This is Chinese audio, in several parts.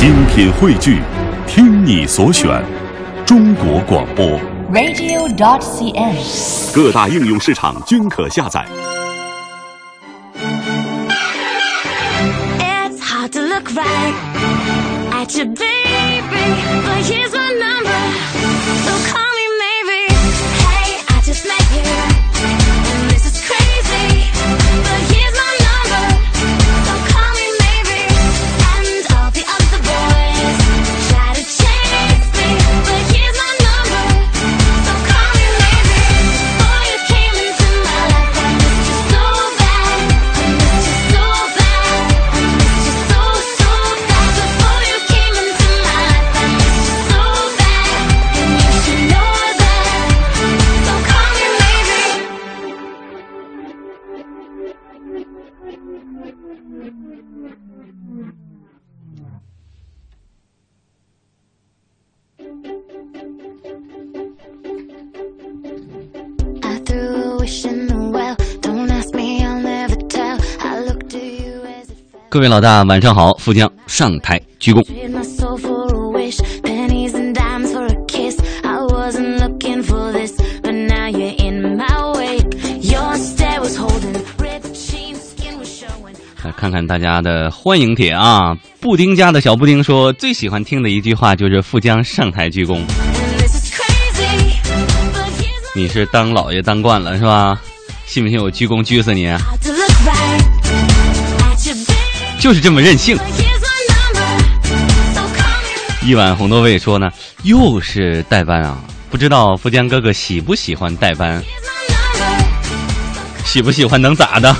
精品汇聚，听你所选，中国广播。radio.cn。各大应用市场均可下载。It's hard to look right at your 各位老大，晚上好！富江上台鞠躬。来看看大家的欢迎帖啊！布丁家的小布丁说，最喜欢听的一句话就是富江上台鞠躬。你是当老爷当惯了是吧？信不信我鞠躬鞠死你就是这么任性。一碗红豆味说呢，又是代班啊！不知道富江哥哥喜不喜欢代班喜不喜欢能咋的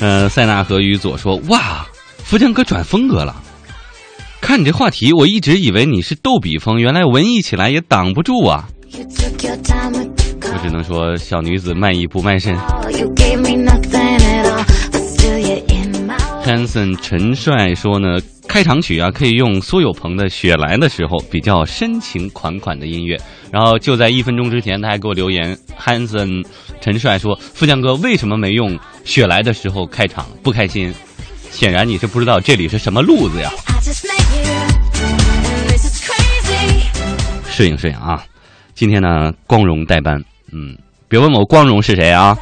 呃，塞纳河与左说：“哇，富江哥转风格了。看你这话题，我一直以为你是逗比风，原来文艺起来也挡不住啊我只能说，小女子卖艺不卖身。Hanson 陈帅说呢，开场曲啊可以用苏有朋的《雪来》的时候比较深情款款的音乐。然后就在一分钟之前，他还给我留言，Hanson 陈帅说，富江哥为什么没用《雪来》的时候开场？不开心。显然你是不知道这里是什么路子呀。摄影摄影啊！今天呢，光荣代班，嗯，别问我光荣是谁啊？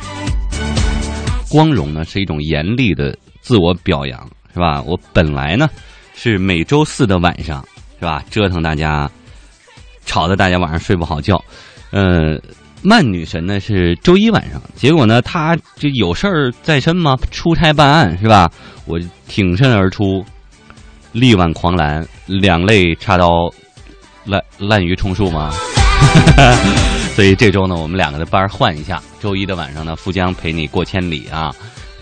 光荣呢是一种严厉的自我表扬，是吧？我本来呢是每周四的晚上，是吧？折腾大家，吵得大家晚上睡不好觉。呃，曼女神呢是周一晚上，结果呢她这有事儿在身嘛，出差办案是吧？我挺身而出，力挽狂澜，两肋插刀，滥滥竽充数吗？所以这周呢，我们两个的班换一下。周一的晚上呢，富江陪你过千里啊；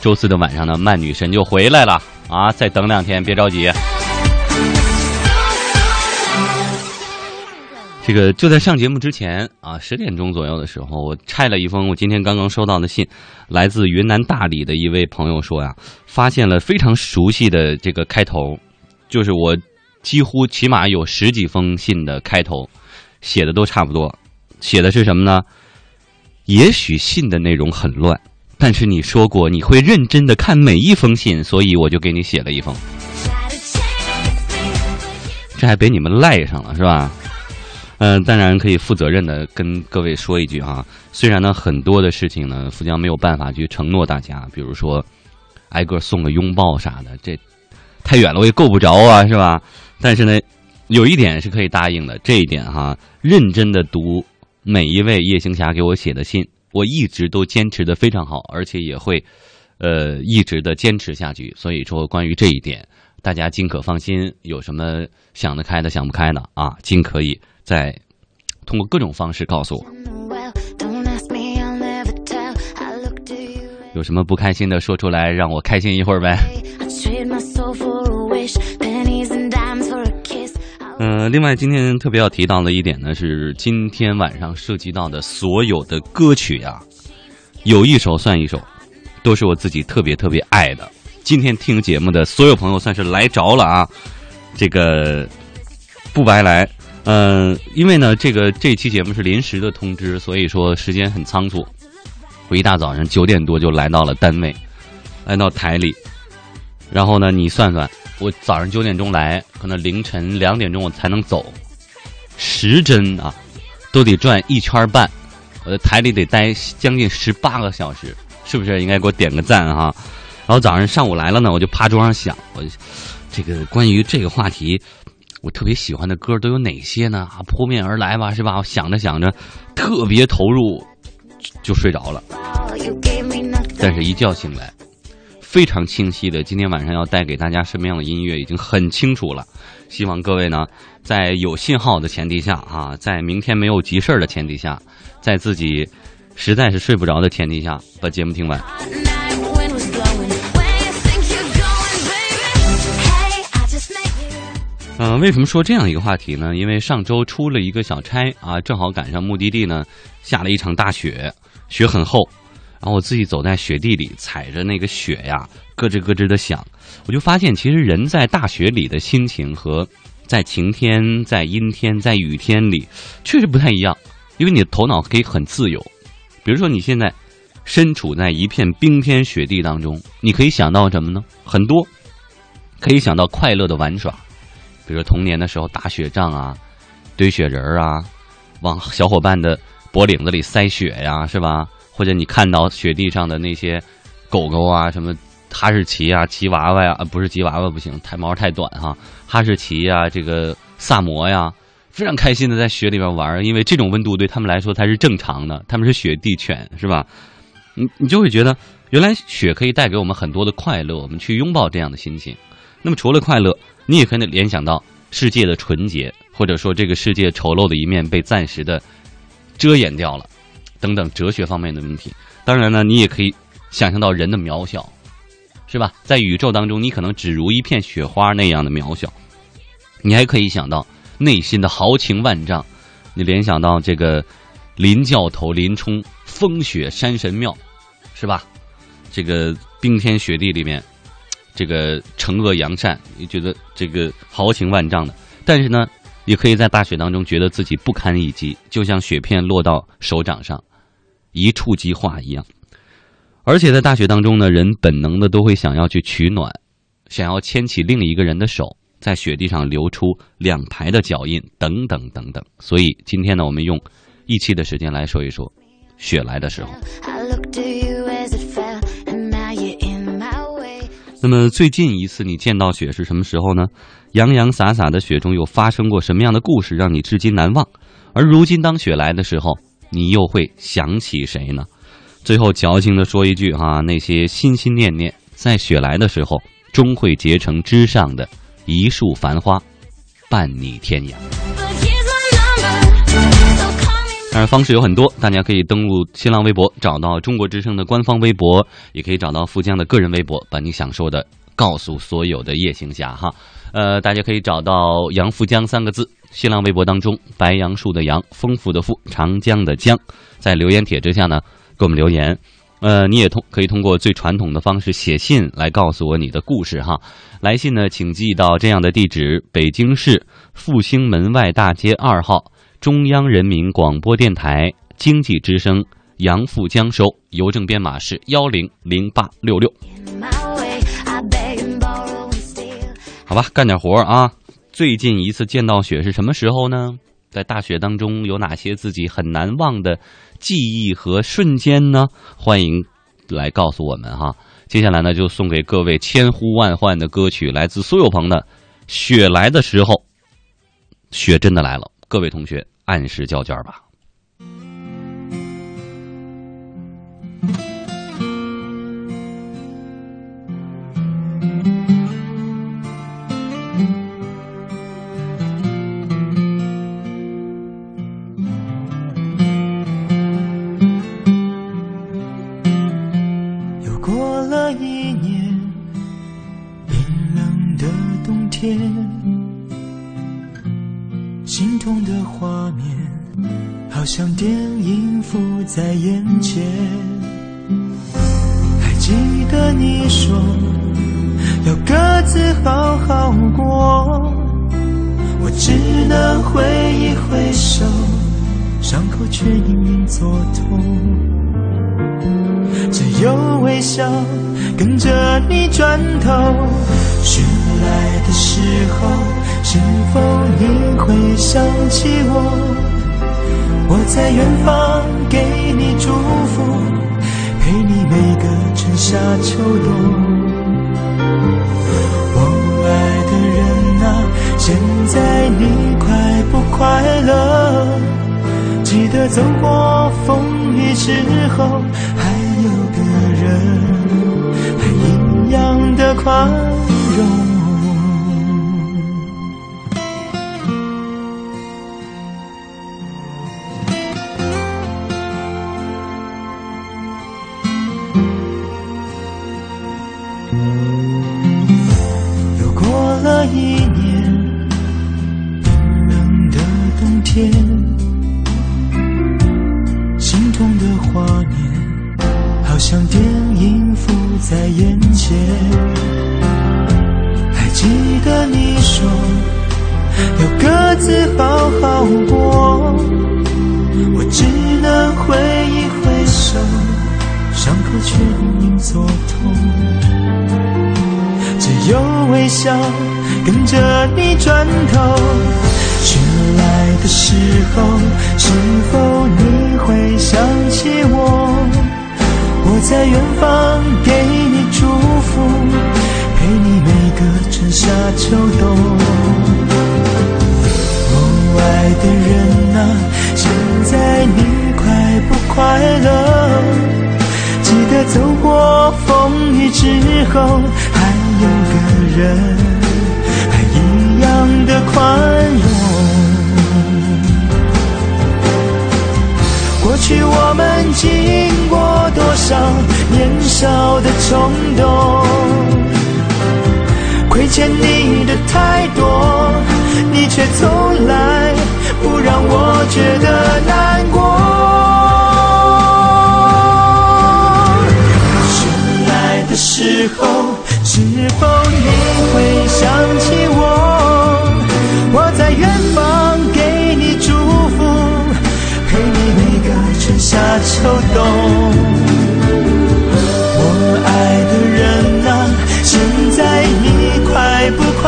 周四的晚上呢，曼女神就回来了啊。再等两天，别着急。这个就在上节目之前啊，十点钟左右的时候，我拆了一封我今天刚刚收到的信，来自云南大理的一位朋友说呀，发现了非常熟悉的这个开头，就是我几乎起码有十几封信的开头，写的都差不多，写的是什么呢？也许信的内容很乱，但是你说过你会认真的看每一封信，所以我就给你写了一封。这还被你们赖上了是吧？嗯、当然可以负责任的跟各位说一句啊，虽然呢很多的事情呢，富江没有办法去承诺大家，比如说挨个送个拥抱啥的，这太远了我也够不着啊，是吧？但是呢，有一点是可以答应的，这一点哈，认真的读每一位夜行侠给我写的信，我一直都坚持的非常好，而且也会呃一直的坚持下去。所以说，关于这一点，大家尽可放心。有什么想得开的、想不开的啊，尽可以在通过各种方式告诉我。有什么不开心的说出来，让我开心一会儿呗。嗯、另外今天特别要提到的一点呢，是今天晚上涉及到的所有的歌曲呀、有一首算一首，都是我自己特别特别爱的。今天听节目的所有朋友算是来着了啊，这个不白来。嗯、因为呢，这个这期节目是临时的通知，所以说时间很仓促。我一大早上九点多就来到了单位，来到台里，然后呢，你算算，我早上九点钟来，可能凌晨两点钟我才能走，时针啊，都得转一圈半，我在台里得待将近十八个小时，是不是？应该给我点个赞哈。然后早上上午来了呢，我就趴桌上想，我这个关于这个话题，我特别喜欢的歌都有哪些呢？啊，扑面而来吧，是吧？我想着想着，特别投入，就睡着了。但是一觉醒来，非常清晰的，今天晚上要带给大家什么样的音乐已经很清楚了。希望各位呢，在有信号的前提下啊，在明天没有急事儿的前提下，在自己实在是睡不着的前提下，把节目听完。为什么说这样一个话题呢？因为上周出了一个小差啊，正好赶上目的地呢下了一场大雪，雪很厚，然后我自己走在雪地里，踩着那个雪呀，咯吱咯吱的响，我就发现其实人在大雪里的心情和在晴天、在阴天、在雨天里确实不太一样，因为你的头脑可以很自由。比如说你现在身处在一片冰天雪地当中，你可以想到什么呢？很多，可以想到快乐的玩耍。比如说童年的时候打雪仗啊，堆雪人儿啊，往小伙伴的脖领子里塞雪呀，是吧？或者你看到雪地上的那些狗狗啊，什么哈士奇啊、吉娃娃呀，啊不是吉娃娃不行，太毛太短哈，哈士奇呀，这个萨摩呀，非常开心的在雪里边玩，因为这种温度对他们来说才是正常的，他们是雪地犬，是吧？你你就会觉得，原来雪可以带给我们很多的快乐，我们去拥抱这样的心情。那么除了快乐，你也可以联想到世界的纯洁，或者说这个世界丑陋的一面被暂时的遮掩掉了，等等哲学方面的问题。当然呢，你也可以想象到人的渺小，是吧？在宇宙当中，你可能只如一片雪花那样的渺小。你还可以想到内心的豪情万丈，你联想到这个林教头林冲风雪山神庙，是吧？这个冰天雪地里面，这个惩恶扬善，你觉得这个豪情万丈的。但是呢，也可以在大雪当中觉得自己不堪一击，就像雪片落到手掌上，一触即化一样。而且在大雪当中呢，人本能的都会想要去取暖，想要牵起另一个人的手，在雪地上留出两排的脚印，等等等等。所以今天呢，我们用一期的时间来说一说雪来的时候。那么最近一次你见到雪是什么时候呢？洋洋洒洒的雪中又发生过什么样的故事让你至今难忘？而如今当雪来的时候，你又会想起谁呢？最后矫情的说一句哈、那些心心念念在雪来的时候，终会结成枝上的一束繁花，伴你天涯。当然方式有很多，大家可以登录新浪微博找到中国之声的官方微博，也可以找到富江的个人微博，把你想说的告诉所有的夜行侠哈。呃，大家可以找到“杨富江”三个字，新浪微博当中白杨树的杨，丰富的富，长江的江，在留言帖之下呢给我们留言。呃，你也通可以通过最传统的方式写信来告诉我你的故事哈。来信呢，请寄到这样的地址：北京市复兴门外大街二号中央人民广播电台经济之声杨富江收，邮政编码是幺零零八六六。好吧，干点活啊！最近一次见到雪是什么时候呢？在大雪当中有哪些自己很难忘的记忆和瞬间呢？欢迎来告诉我们哈。接下来呢，就送给各位千呼万唤的歌曲，来自苏有朋的《雪来的时候》。雪真的来了，各位同学按时交卷吧。像电影浮在眼前。还记得你说要各自好好过，我只能挥一挥手，伤口却隐隐作痛。只有微笑跟着你转头。醒来的时候，是否你会想起我？我在远方给你祝福，陪你每个春夏秋冬。我爱的人啊，现在你快不快乐？记得走过风雨之后，还有个人，还一样的宽容。之后，还有个人，还一样的宽容。过去我们经过多少年少的冲动，亏欠你的太多，你却从来不让我觉得难过。是否你会想起我？我在远方给你祝福，陪你每个春夏秋冬。我爱的人啊，现在你快不快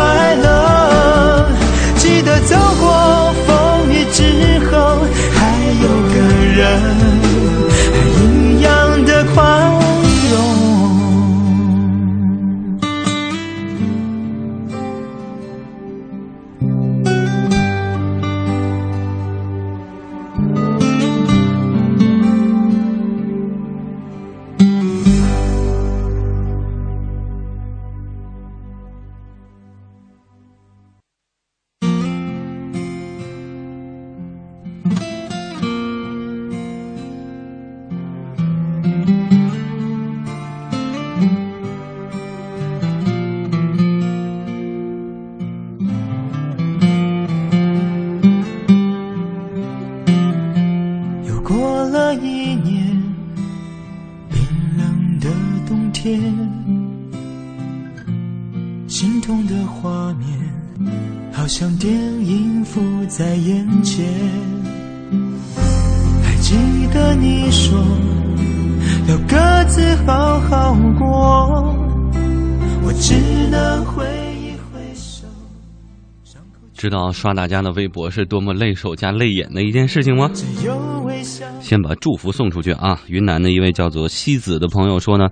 知道刷大家的微博是多么累手加累眼的一件事情吗？先把祝福送出去啊！云南的一位叫做西子的朋友说呢，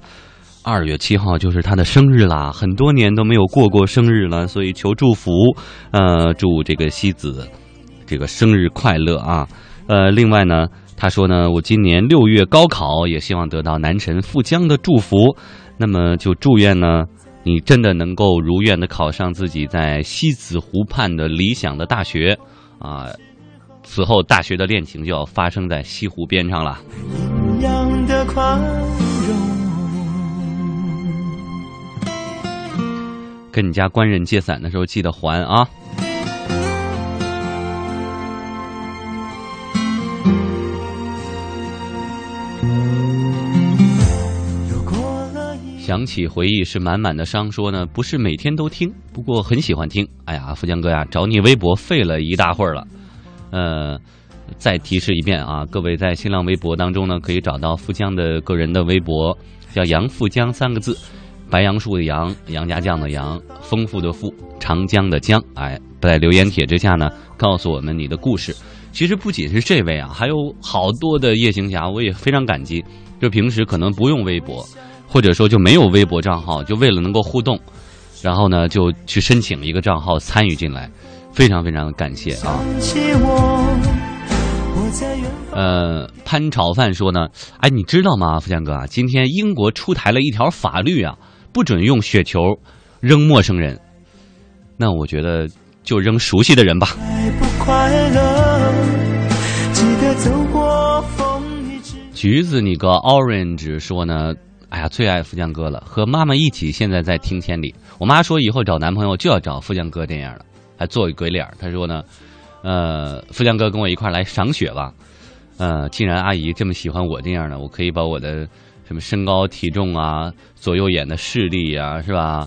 二月七号就是他的生日啦，很多年都没有过过生日了，所以求祝福，呃，祝这个西子这个生日快乐啊！呃，另外呢，他说呢，我今年六月高考，也希望得到南辰富江的祝福，那么就祝愿呢。你真的能够如愿的考上自己在西子湖畔的理想的大学，啊，此后大学的恋情就要发生在西湖边上了。一样的宽容。跟你家官人借伞的时候记得还啊！想起回忆是满满的伤，说呢不是每天都听，不过很喜欢听。哎呀，富江哥呀，找你微博费了一大会儿了。呃，再提示一遍啊，各位在新浪微博当中呢，可以找到富江的个人的微博，叫杨富江三个字，白杨树的杨，杨家将的杨，丰富的富，长江的江。哎，在留言帖之下呢，告诉我们你的故事。其实不仅是这位啊，还有好多的夜行侠，我也非常感激。就平时可能不用微博，或者说就没有微博账号，就为了能够互动，然后呢就去申请一个账号参与进来，非常非常的感谢啊。呃，潘炒饭说呢，哎，你知道吗，富强哥啊，今天英国出台了一条法律啊，不准用雪球扔陌生人。那我觉得就扔熟悉的人吧。橘子，你个 orange 说呢，哎呀，最爱富江哥了，和妈妈一起，现在在听千里。我妈说以后找男朋友就要找富江哥这样的，还做一鬼脸。她说呢，呃，富江哥跟我一块来赏雪吧。呃，既然阿姨这么喜欢我这样的，我可以把我的什么身高、体重啊、左右眼的视力啊，是吧？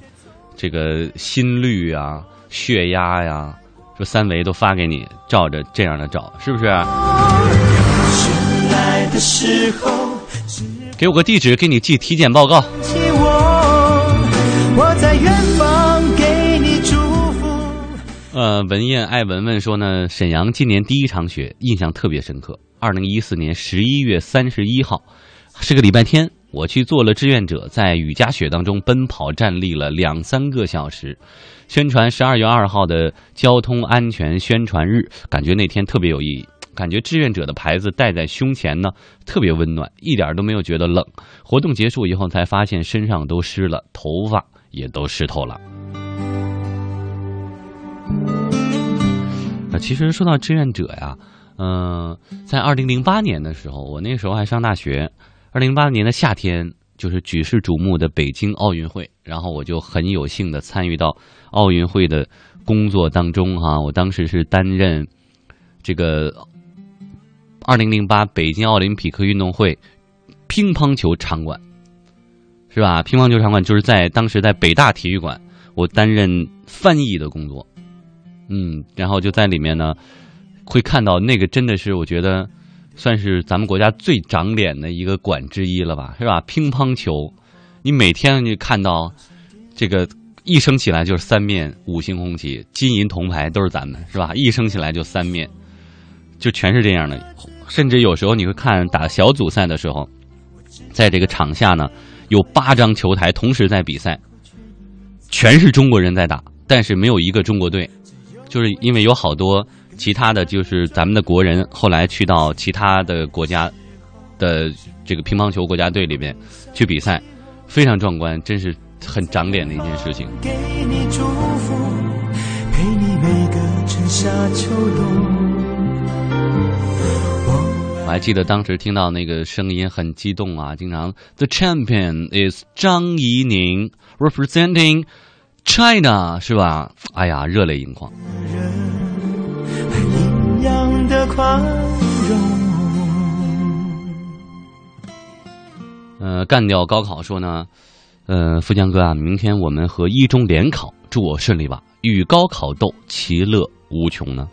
这个心率啊、血压呀，说三维都发给你，照着这样的找，是不是？来的时候，是给我个地址，给你寄体检报告。我，在远方给你祝福。呃，文燕爱文文说呢，沈阳今年第一场雪印象特别深刻。二零一四年十一月三十一号，是个礼拜天，我去做了志愿者，在雨夹雪当中奔跑站立了两三个小时，宣传十二月二号的交通安全宣传日，感觉那天特别有意义。感觉志愿者的牌子戴在胸前呢，特别温暖，一点都没有觉得冷。活动结束以后才发现身上都湿了，头发也都湿透了。啊，其实说到志愿者呀，嗯、在二零零八年的时候，我那时候还上大学。二零零八年的夏天，就是举世瞩目的北京奥运会，然后我就很有幸的参与到奥运会的工作当中哈、我当时是担任这个二零零八北京奥林匹克运动会乒乓球场馆，是吧？乒乓球场馆就是在当时在北大体育馆，我担任翻译的工作。嗯，然后就在里面呢，会看到那个真的是我觉得算是咱们国家最长脸的一个馆之一了吧，是吧？乒乓球，你每天就看到这个一升起来就是三面五星红旗，金银铜牌都是咱们，是吧？一升起来就三面，就全是这样的。甚至有时候你会看打小组赛的时候，在这个场下呢，有八张球台同时在比赛，全是中国人在打，但是没有一个中国队。就是因为有好多其他的就是咱们的国人后来去到其他的国家的这个乒乓球国家队里面去比赛，非常壮观，真是很长脸的一件事情。给你祝福，陪你每个春夏秋冬。还记得当时听到那个声音很激动啊，经常 The champion is 张怡宁 representing China 是吧？哎呀，热泪盈眶。呃，干掉高考说呢，呃，富江哥啊，明天我们和一中联考，祝我顺利吧，与高考斗，其乐无穷呢。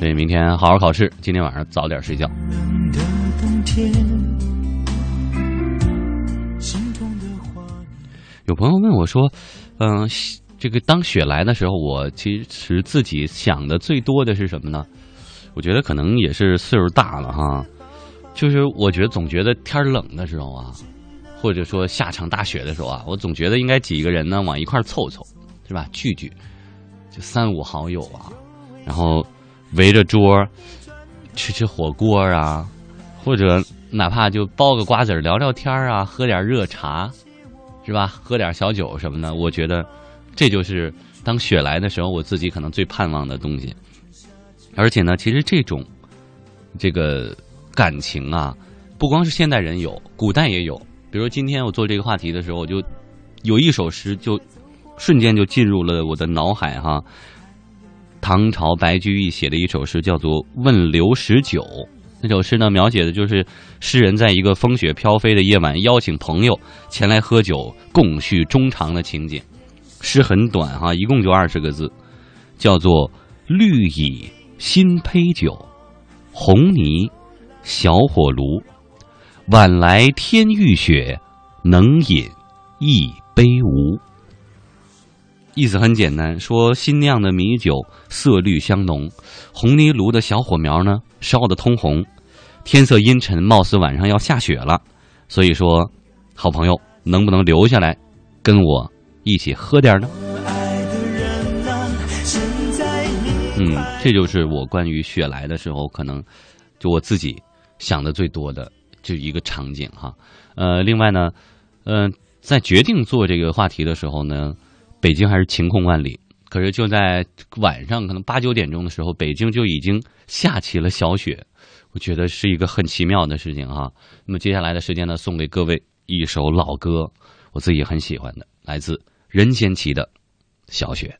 对明天好好考试，今天晚上早点睡觉。有朋友问我说，嗯、这个当雪来的时候，我其实自己想的最多的是什么呢？我觉得可能也是岁数大了哈，就是我觉得总觉得天冷的时候啊，或者说下场大雪的时候啊，我总觉得应该几个人呢往一块凑凑，是吧？聚聚，就三五好友啊，然后围着桌吃吃火锅啊，或者哪怕就包个瓜子聊聊天啊，喝点热茶，是吧？喝点小酒什么的，我觉得这就是当雪来的时候，我自己可能最盼望的东西。而且呢，其实这种这个感情啊，不光是现代人有，古代也有。比如今天我做这个话题的时候，我就有一首诗就瞬间就进入了我的脑海哈。唐朝白居易写的一首诗叫做《问刘十九》，那首诗呢，描写的就是诗人在一个风雪飘飞的夜晚，邀请朋友前来喝酒，共叙衷肠的情景。诗很短哈，一共就二十个字。叫做绿蚁新醅酒，红泥小火炉，晚来天欲雪，能饮一杯无。意思很简单，说新酿的米酒色绿香浓，红泥炉的小火苗呢烧得通红，天色阴沉，貌似晚上要下雪了。所以说，好朋友能不能留下来，跟我一起喝点呢？嗯，这就是我关于雪来的时候，可能就我自己想的最多的就一个场景哈。呃，另外呢，嗯、在决定做这个话题的时候呢，北京还是晴空万里。可是就在晚上，可能八九点钟的时候，北京就已经下起了小雪，我觉得是一个很奇妙的事情哈。那么接下来的时间呢，送给各位一首老歌，我自己很喜欢的，来自任贤齐的《小雪》。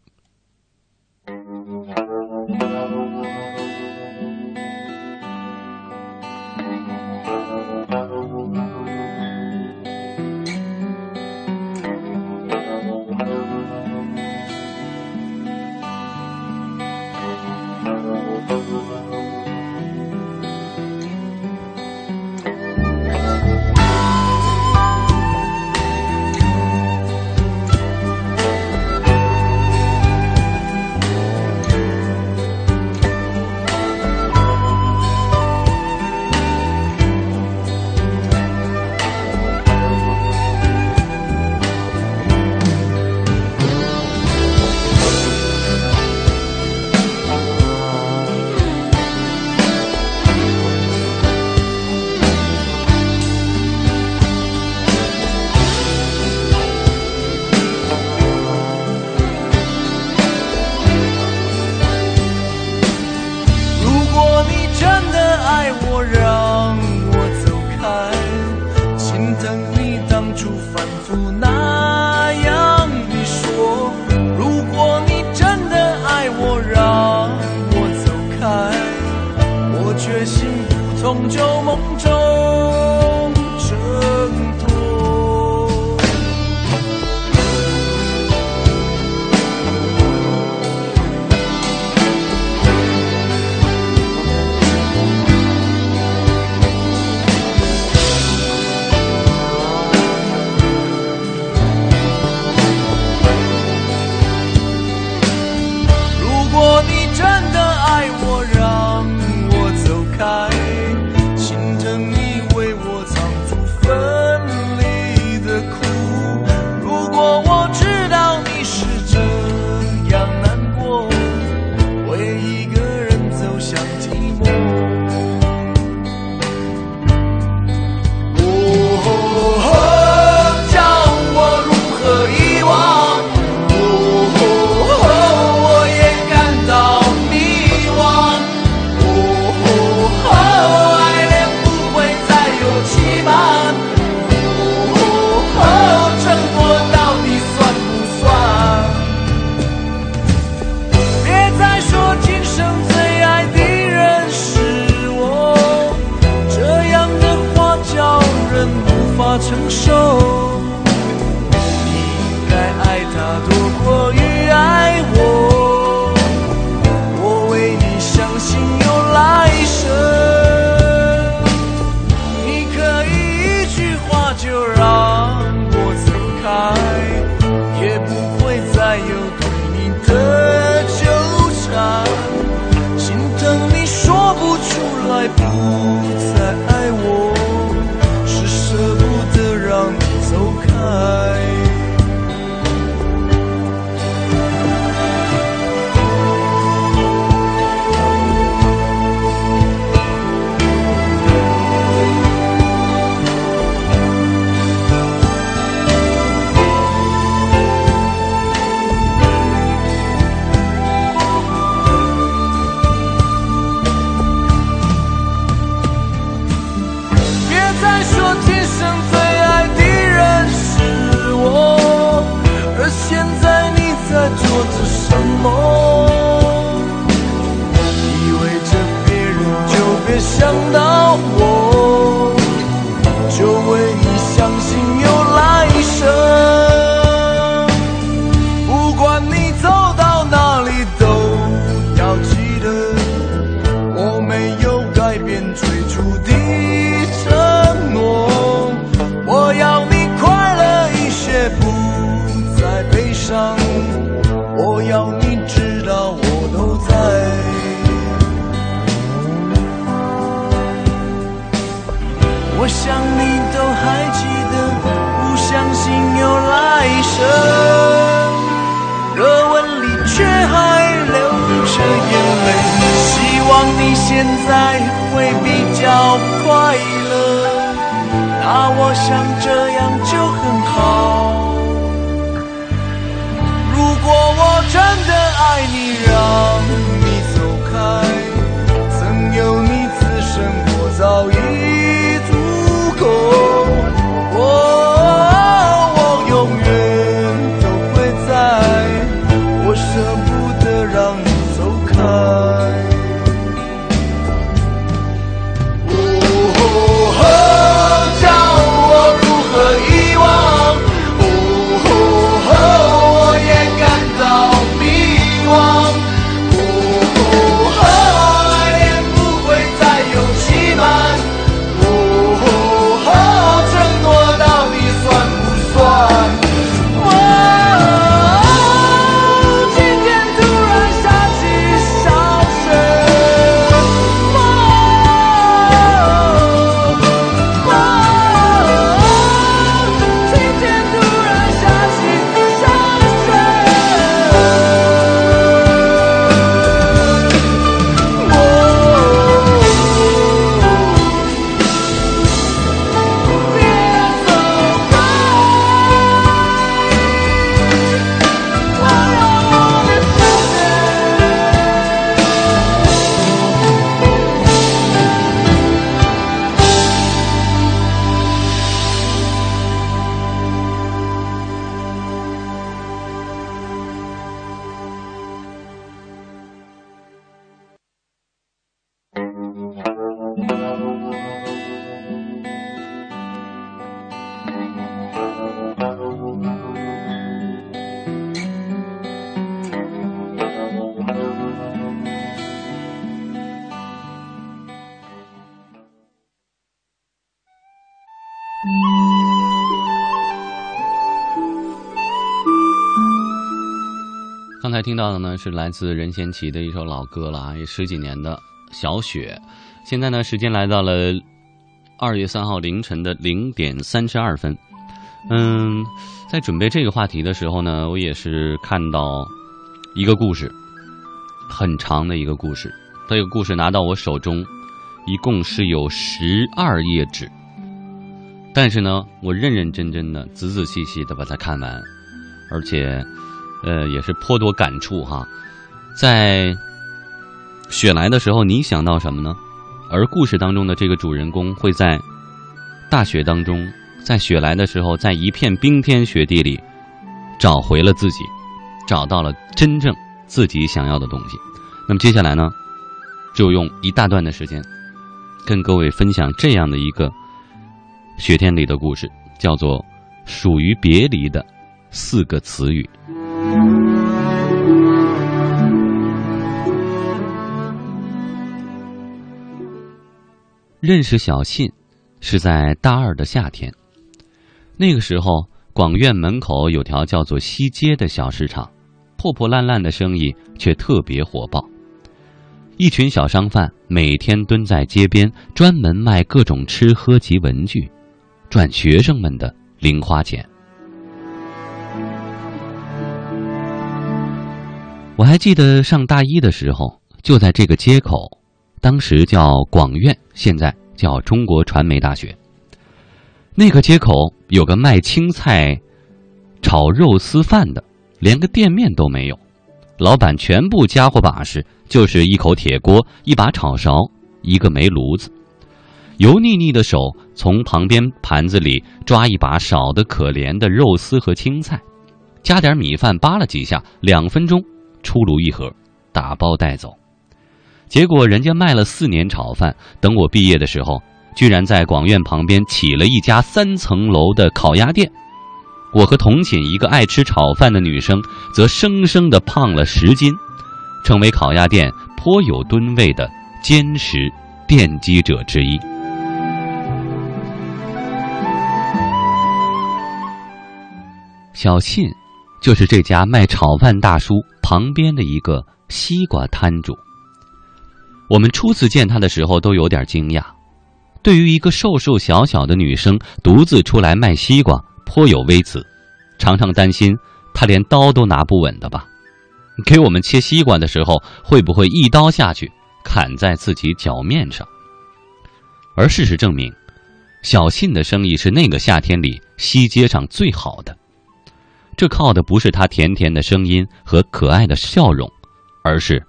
到的呢是来自任贤齐的一首老歌了啊，也十几年的《小雪》。现在呢，时间来到了二月三号凌晨的零点三十二分。嗯，在准备这个话题的时候呢，我也是看到一个故事，很长的一个故事。这个故事拿到我手中，一共是有十二页纸。但是呢，我认认真真的、仔仔细细的把它看完，而且。呃，也是颇多感触哈。在雪来的时候，你想到什么呢？而故事当中的这个主人公会在大雪当中，在雪来的时候，在一片冰天雪地里找回了自己，找到了真正自己想要的东西。那么接下来呢，就用一大段的时间跟各位分享这样的一个雪天里的故事，叫做《属于别离的四个词语》。认识小信是在大二的夏天，那个时候广院门口有条叫做西街的小市场，破破烂烂的生意却特别火爆。一群小商贩每天蹲在街边，专门卖各种吃喝及文具，赚学生们的零花钱。我还记得上大一的时候，就在这个街口，当时叫广院，现在叫中国传媒大学。那个街口有个卖青菜、炒肉丝饭的，连个店面都没有，老板全部家伙把式就是一口铁锅、一把炒勺、一个煤炉子，油腻腻的手从旁边盘子里抓一把少得可怜的肉丝和青菜，加点米饭扒拉几下，两分钟。出炉一盒，打包带走。结果人家卖了四年炒饭，等我毕业的时候，居然在广院旁边起了一家三层楼的烤鸭店。我和同寝一个爱吃炒饭的女生，则生生的胖了十斤，成为烤鸭店颇有吨位的坚实奠基者之一。小信就是这家卖炒饭大叔旁边的一个西瓜摊主。我们初次见他的时候都有点惊讶，对于一个瘦瘦小小的女生独自出来卖西瓜，颇有微词，常常担心她连刀都拿不稳的吧？给我们切西瓜的时候，会不会一刀下去砍在自己脚面上？而事实证明，小信的生意是那个夏天里西街上最好的。这靠的不是他甜甜的声音和可爱的笑容，而是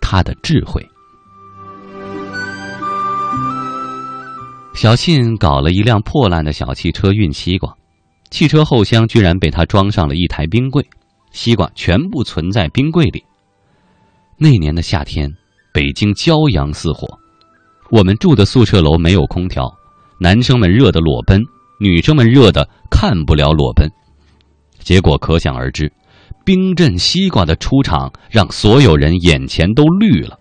他的智慧。小信搞了一辆破烂的小汽车运西瓜，汽车后厢居然被他装上了一台冰柜，西瓜全部存在冰柜里。那年的夏天，北京骄阳似火，我们住的宿舍楼没有空调，男生们热得裸奔，女生们热得看不了裸奔。结果可想而知，冰镇西瓜的出场让所有人眼前都绿了，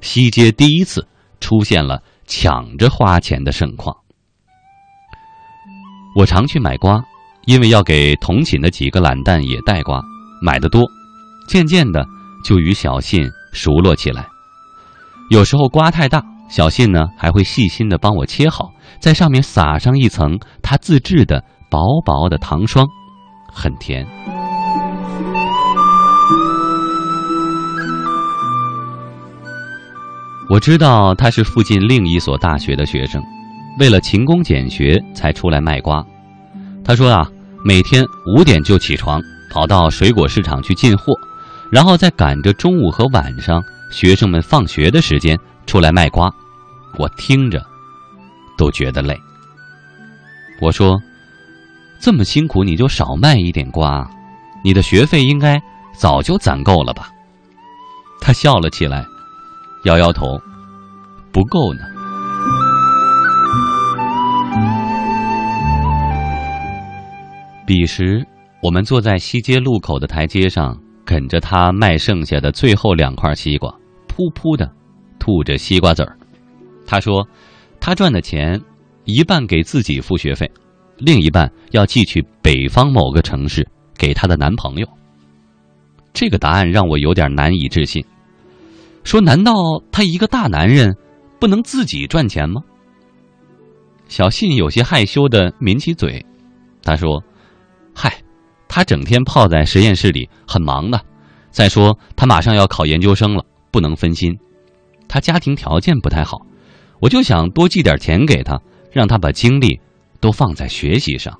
西街第一次出现了。抢着花钱的盛况。我常去买瓜，因为要给同寝的几个懒蛋也带瓜，买的多，渐渐的就与小信熟络起来。有时候瓜太大，小信呢还会细心的帮我切好，在上面撒上一层他自制的薄薄的糖霜，很甜。我知道他是附近另一所大学的学生，为了勤工俭学才出来卖瓜。他说啊，每天五点就起床，跑到水果市场去进货，然后再赶着中午和晚上学生们放学的时间出来卖瓜。我听着都觉得累。我说，这么辛苦你就少卖一点瓜，你的学费应该早就攒够了吧？他笑了起来。摇摇头，不够呢。彼时，我们坐在西街路口的台阶上，啃着他卖剩下的最后两块西瓜，噗噗的吐着西瓜籽儿。他说：“他赚的钱，一半给自己付学费，另一半要寄去北方某个城市给她的男朋友。”这个答案让我有点难以置信。说：“难道他一个大男人不能自己赚钱吗？”小信有些害羞的抿起嘴，他说：“嗨，他整天泡在实验室里，很忙的。再说他马上要考研究生了，不能分心。他家庭条件不太好，我就想多寄点钱给他，让他把精力都放在学习上。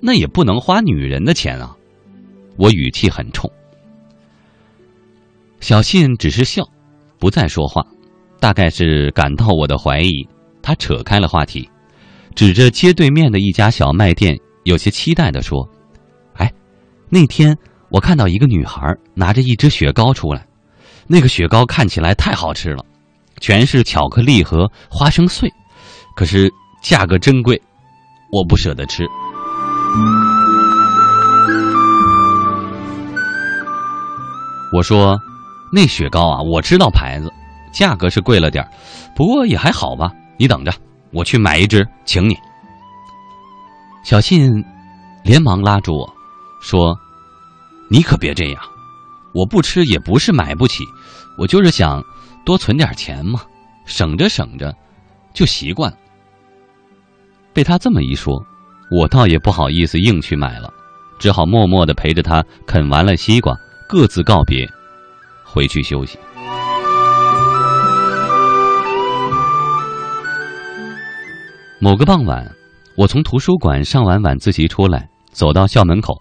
那也不能花女人的钱啊！”我语气很冲。小信只是笑，不再说话，大概是感到我的怀疑，他扯开了话题，指着街对面的一家小卖店，有些期待的说：“哎，那天我看到一个女孩拿着一只雪糕出来，那个雪糕看起来太好吃了，全是巧克力和花生碎，可是价格真贵，我不舍得吃。”我说。那雪糕啊，我知道牌子，价格是贵了点不过也还好吧。你等着，我去买一只，请你。小信连忙拉住我，说：“你可别这样，我不吃也不是买不起，我就是想多存点钱嘛，省着省着就习惯了。”被他这么一说，我倒也不好意思硬去买了，只好默默的陪着他啃完了西瓜，各自告别。回去休息。某个傍晚，我从图书馆上完晚自习出来，走到校门口，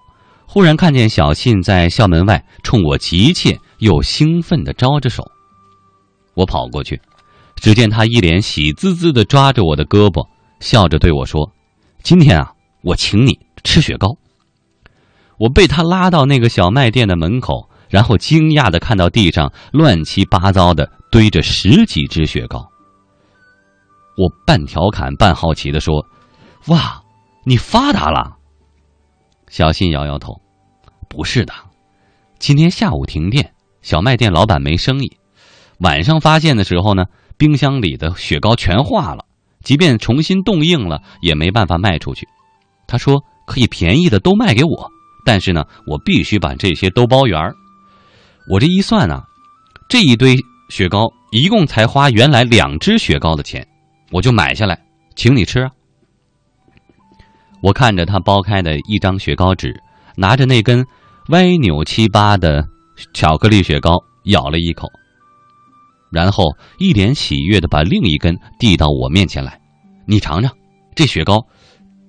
忽然看见小信在校门外冲我急切又兴奋的招着手。我跑过去，只见他一脸喜滋滋的抓着我的胳膊，笑着对我说：“今天啊，我请你吃雪糕。”我被他拉到那个小卖店的门口。然后惊讶的看到地上乱七八糟的堆着十几只雪糕。我半调侃半好奇的说：“哇，你发达了？”小信摇摇头：“不是的，今天下午停电，小卖店老板没生意。晚上发现的时候呢，冰箱里的雪糕全化了，即便重新冻硬了，也没办法卖出去。他说可以便宜的都卖给我，但是呢，我必须把这些都包圆儿。我这一算啊，这一堆雪糕一共才花原来两只雪糕的钱，我就买下来，请你吃啊。我看着他剥开的一张雪糕纸，拿着那根歪扭七八的巧克力雪糕咬了一口，然后一脸喜悦的把另一根递到我面前来：“你尝尝，这雪糕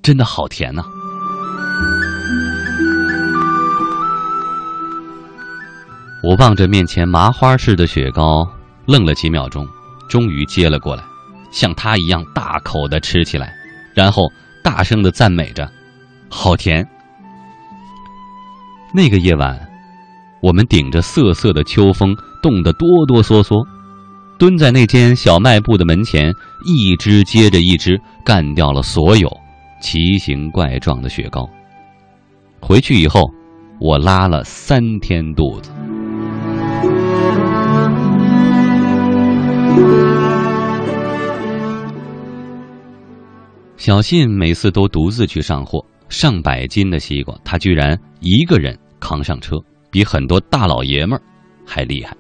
真的好甜呐！”我望着面前麻花似的雪糕，愣了几秒钟，终于接了过来，像他一样大口的吃起来，然后大声的赞美着：“好甜！”那个夜晚，我们顶着瑟瑟的秋风，冻得哆哆嗦嗦，蹲在那间小卖部的门前，一只接着一只干掉了所有奇形怪状的雪糕。回去以后，我拉了三天肚子。小信每次都独自去上货，上百斤的西瓜，他居然一个人扛上车，比很多大老爷们儿还厉害。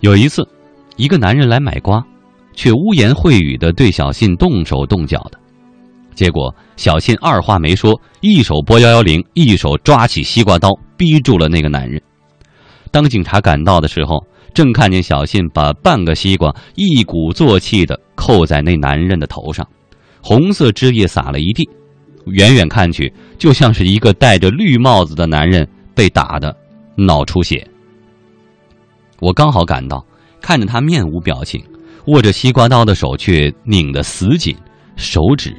有一次，一个男人来买瓜，却污言秽语的对小信动手动脚的，结果小信二话没说，一手拨幺幺零，一手抓起西瓜刀，逼住了那个男人。当警察赶到的时候，正看见小信把半个西瓜一鼓作气的扣在那男人的头上。红色汁液洒了一地，远远看去，就像是一个戴着绿帽子的男人被打的脑出血。我刚好赶到，看着他面无表情，握着西瓜刀的手却拧得死紧，手指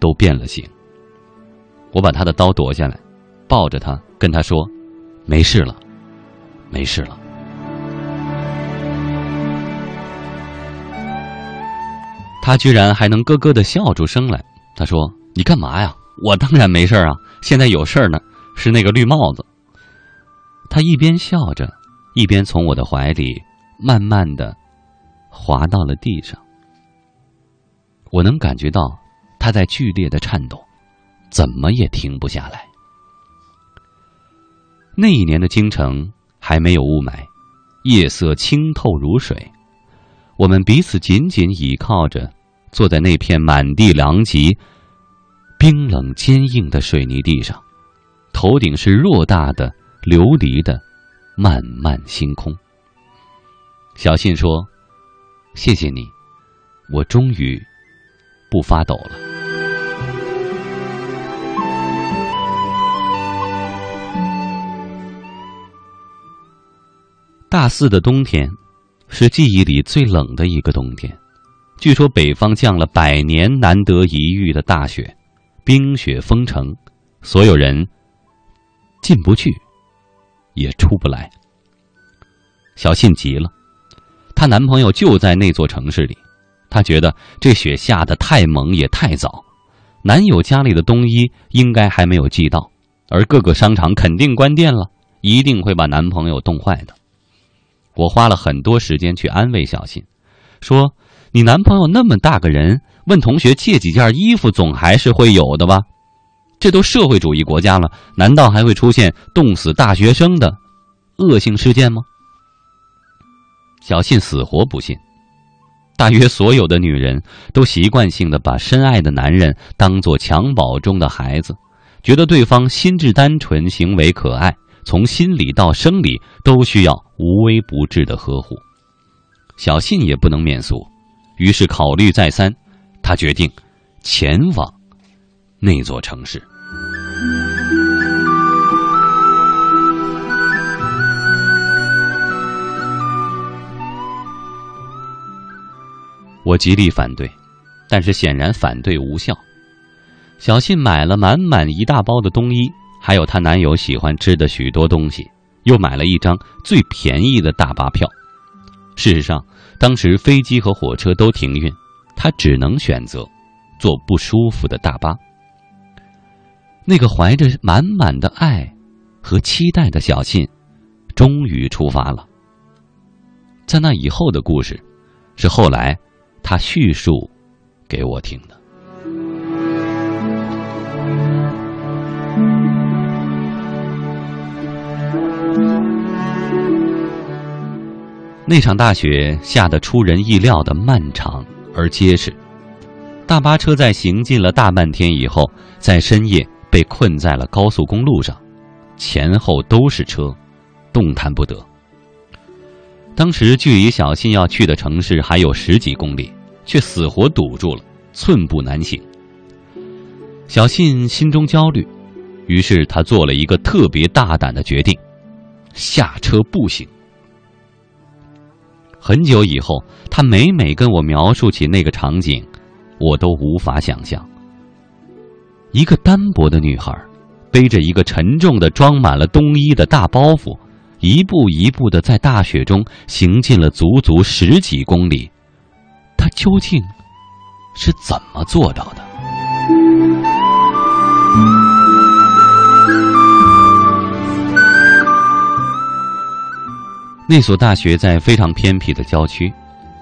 都变了形。我把他的刀夺下来，抱着他跟他说：“没事了，没事了。”他居然还能咯咯的笑出声来。他说：“你干嘛呀？”我当然没事啊，现在有事儿呢，是那个绿帽子。他一边笑着，一边从我的怀里慢慢的滑到了地上。我能感觉到他在剧烈的颤抖，怎么也停不下来。那一年的京城还没有雾霾，夜色清透如水，我们彼此紧紧倚靠着。坐在那片满地狼藉、冰冷坚硬的水泥地上，头顶是偌大的琉璃的漫漫星空。小信说：“谢谢你，我终于不发抖了。”大四的冬天，是记忆里最冷的一个冬天。据说北方降了百年难得一遇的大雪，冰雪封城，所有人进不去，也出不来。小信急了，她男朋友就在那座城市里，她觉得这雪下得太猛也太早，男友家里的冬衣应该还没有寄到，而各个商场肯定关店了，一定会把男朋友冻坏的。我花了很多时间去安慰小新，说。你男朋友那么大个人，问同学借几件衣服，总还是会有的吧？这都社会主义国家了，难道还会出现冻死大学生的恶性事件吗？小信死活不信。大约所有的女人都习惯性的把深爱的男人当做襁褓中的孩子，觉得对方心智单纯、行为可爱，从心理到生理都需要无微不至的呵护。小信也不能免俗。于是考虑再三，他决定前往那座城市。我极力反对，但是显然反对无效。小信买了满满一大包的冬衣，还有她男友喜欢吃的许多东西，又买了一张最便宜的大巴票。事实上。当时飞机和火车都停运，她只能选择坐不舒服的大巴。那个怀着满满的爱和期待的小信，终于出发了。在那以后的故事，是后来他叙述给我听的。那场大雪下得出人意料的漫长而结实，大巴车在行进了大半天以后，在深夜被困在了高速公路上，前后都是车，动弹不得。当时距离小新要去的城市还有十几公里。却死活堵住了，寸步难行。小信心中焦虑，于是他做了一个特别大胆的决定：下车步行。很久以后，他每每跟我描述起那个场景，我都无法想象。一个单薄的女孩，背着一个沉重的装满了冬衣的大包袱，一步一步的在大雪中行进了足足十几公里。他究竟是怎么做到的？那所大学在非常偏僻的郊区，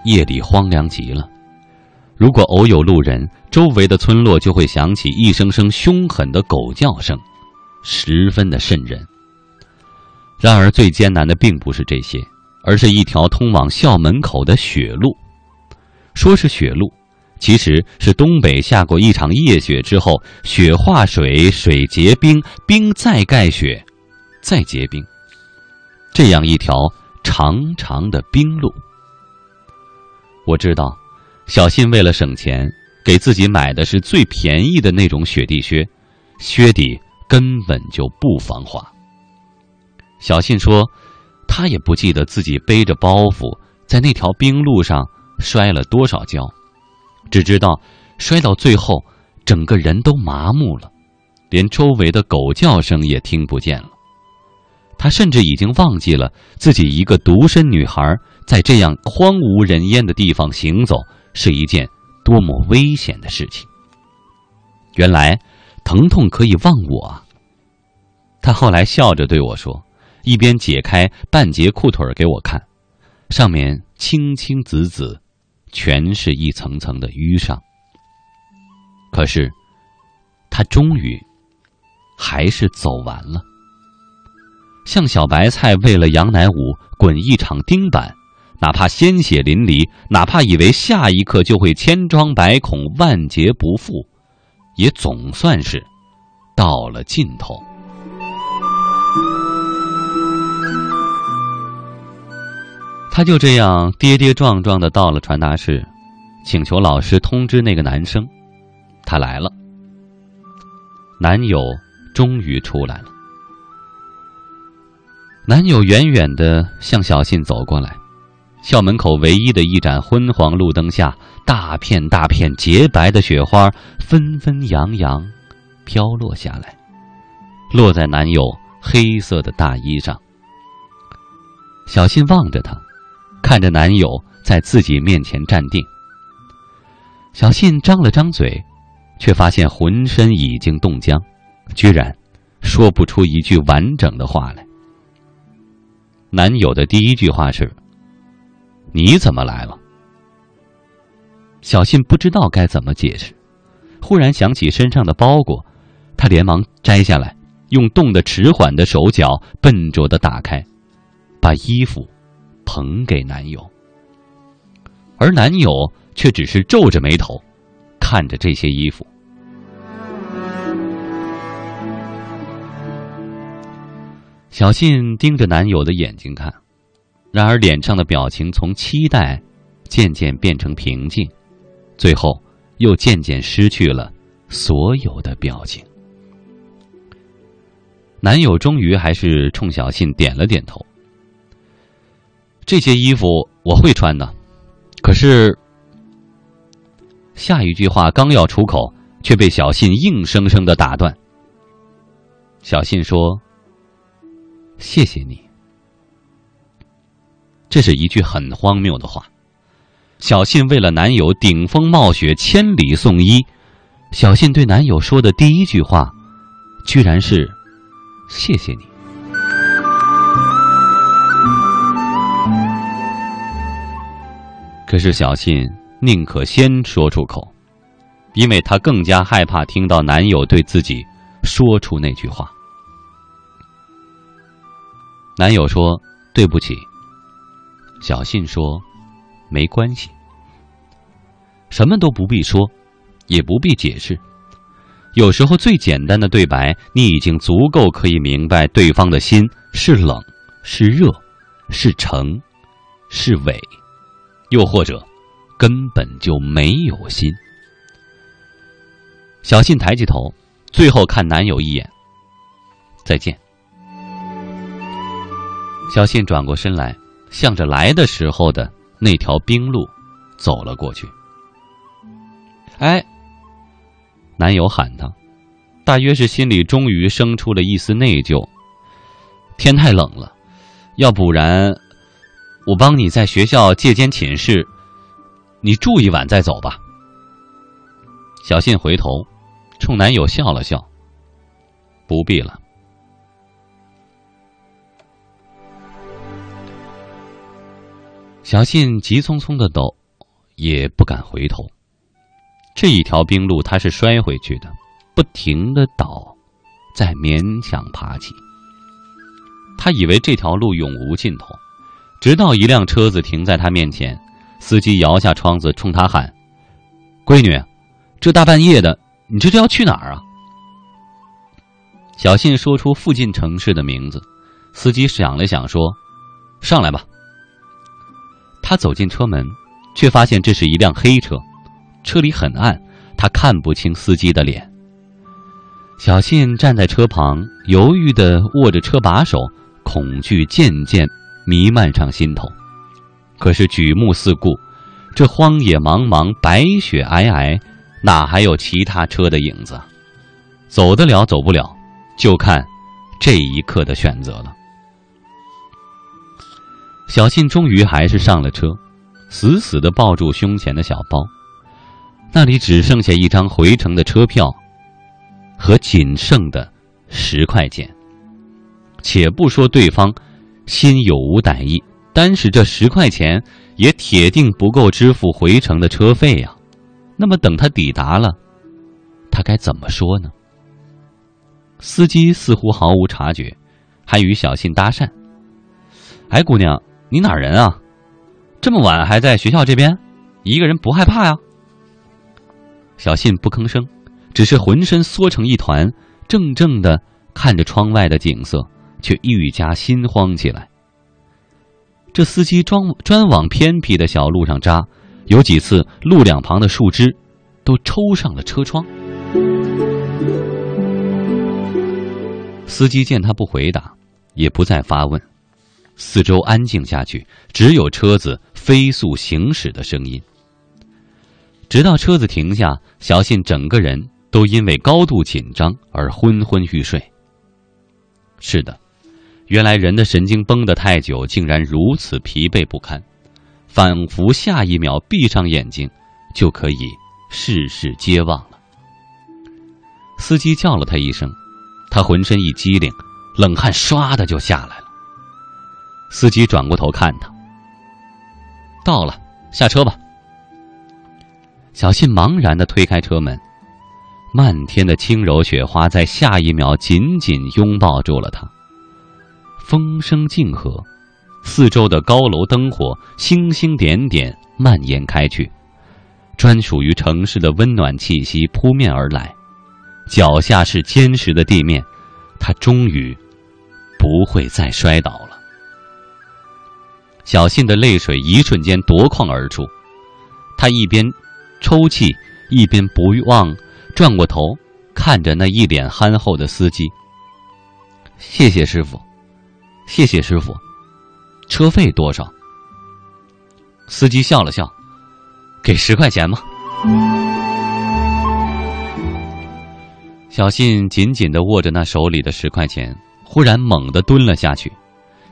夜里荒凉极了。如果偶有路人，周围的村落就会响起一声声凶狠的狗叫声，十分的瘆人。然而，最艰难的并不是这些，而是一条通往校门口的雪路。说是雪路，其实是东北下过一场夜雪之后，雪化水，水结冰，冰再盖雪，再结冰，这样一条。长长的冰路，我知道，小信为了省钱，给自己买的是最便宜的那种雪地靴，靴底根本就不防滑。小信说，他也不记得自己背着包袱在那条冰路上摔了多少跤，只知道摔到最后，整个人都麻木了，连周围的狗叫声也听不见了。他甚至已经忘记了自己一个独身女孩在这样荒无人烟的地方行走是一件多么危险的事情。原来，疼痛可以忘我啊！她后来笑着对我说，一边解开半截裤腿给我看，上面青青紫紫，全是一层层的淤伤。可是，他终于还是走完了。像小白菜为了杨乃武滚一场钉板，哪怕鲜血淋漓，哪怕以为下一刻就会千疮百孔、万劫不复，也总算是到了尽头。他就这样跌跌撞撞的到了传达室，请求老师通知那个男生，他来了。男友终于出来了。男友远远的向小信走过来，校门口唯一的一盏昏黄路灯下，大片大片洁白的雪花纷纷扬扬飘落下来，落在男友黑色的大衣上。小信望着他，看着男友在自己面前站定。小信张了张嘴，却发现浑身已经冻僵，居然说不出一句完整的话来。男友的第一句话是：“你怎么来了？”小信不知道该怎么解释，忽然想起身上的包裹，他连忙摘下来，用冻得迟缓的手脚笨拙的打开，把衣服捧给男友，而男友却只是皱着眉头看着这些衣服。小信盯着男友的眼睛看，然而脸上的表情从期待渐渐变成平静，最后又渐渐失去了所有的表情。男友终于还是冲小信点了点头。这些衣服我会穿的，可是下一句话刚要出口，却被小信硬生生的打断。小信说。谢谢你。这是一句很荒谬的话。小信为了男友顶风冒雪千里送医，小信对男友说的第一句话，居然是“谢谢你”。可是小信宁可先说出口，因为她更加害怕听到男友对自己说出那句话。男友说：“对不起，小信说：“没关系，什么都不必说，也不必解释。有时候最简单的对白，你已经足够可以明白对方的心是冷，是热，是诚，是伪，又或者根本就没有心。”小信抬起头，最后看男友一眼，再见。小信转过身来。向着来的时候的那条冰路走了过去。哎，男友喊他，大约是心里终于生出了一丝内疚。天太冷了，要不然我帮你在学校借间寝室，你住一晚再走吧。小信回头冲男友笑了笑，不必了。小信急匆匆的走，也不敢回头。这一条冰路，他是摔回去的，不停的倒，再勉强爬起。他以为这条路永无尽头，直到一辆车子停在他面前，司机摇下窗子冲他喊：“闺女，这大半夜的，你这是要去哪儿啊？”小信说出附近城市的名字，司机想了想说：“上来吧。”他走进车门，却发现这是一辆黑车，车里很暗，他看不清司机的脸。小信站在车旁，犹豫地握着车把手，恐惧渐渐弥漫上心头。可是举目四顾，这荒野茫茫，白雪皑皑，哪还有其他车的影子？走得了，走不了，就看这一刻的选择了。小信终于还是上了车，死死的抱住胸前的小包，那里只剩下一张回程的车票，和仅剩的十块钱。且不说对方心有无歹意，单是这十块钱也铁定不够支付回程的车费呀。那么等他抵达了，他该怎么说呢？司机似乎毫无察觉，还与小信搭讪：“哎，姑娘。”你哪人啊？这么晚还在学校这边，一个人不害怕呀？小信不吭声，只是浑身缩成一团，怔怔的看着窗外的景色，却愈加心慌起来。这司机专专往偏僻的小路上扎，有几次路两旁的树枝都抽上了车窗。司机见他不回答，也不再发问。四周安静下去，只有车子飞速行驶的声音。直到车子停下，小信整个人都因为高度紧张而昏昏欲睡。是的，原来人的神经绷得太久，竟然如此疲惫不堪，仿佛下一秒闭上眼睛就可以世事皆忘了。司机叫了他一声，他浑身一激灵，冷汗唰的就下来了。司机转过头看他，到了，下车吧。小信茫然的推开车门，漫天的轻柔雪花在下一秒紧紧拥抱住了他。风声静和，四周的高楼灯火星星点点蔓延开去，专属于城市的温暖气息扑面而来。脚下是坚实的地面，他终于不会再摔倒了。小信的泪水一瞬间夺眶而出，他一边抽泣，一边不忘转过头看着那一脸憨厚的司机。谢谢师傅，谢谢师傅，车费多少？司机笑了笑，给十块钱吗？小信紧紧的握着那手里的十块钱，忽然猛地蹲了下去。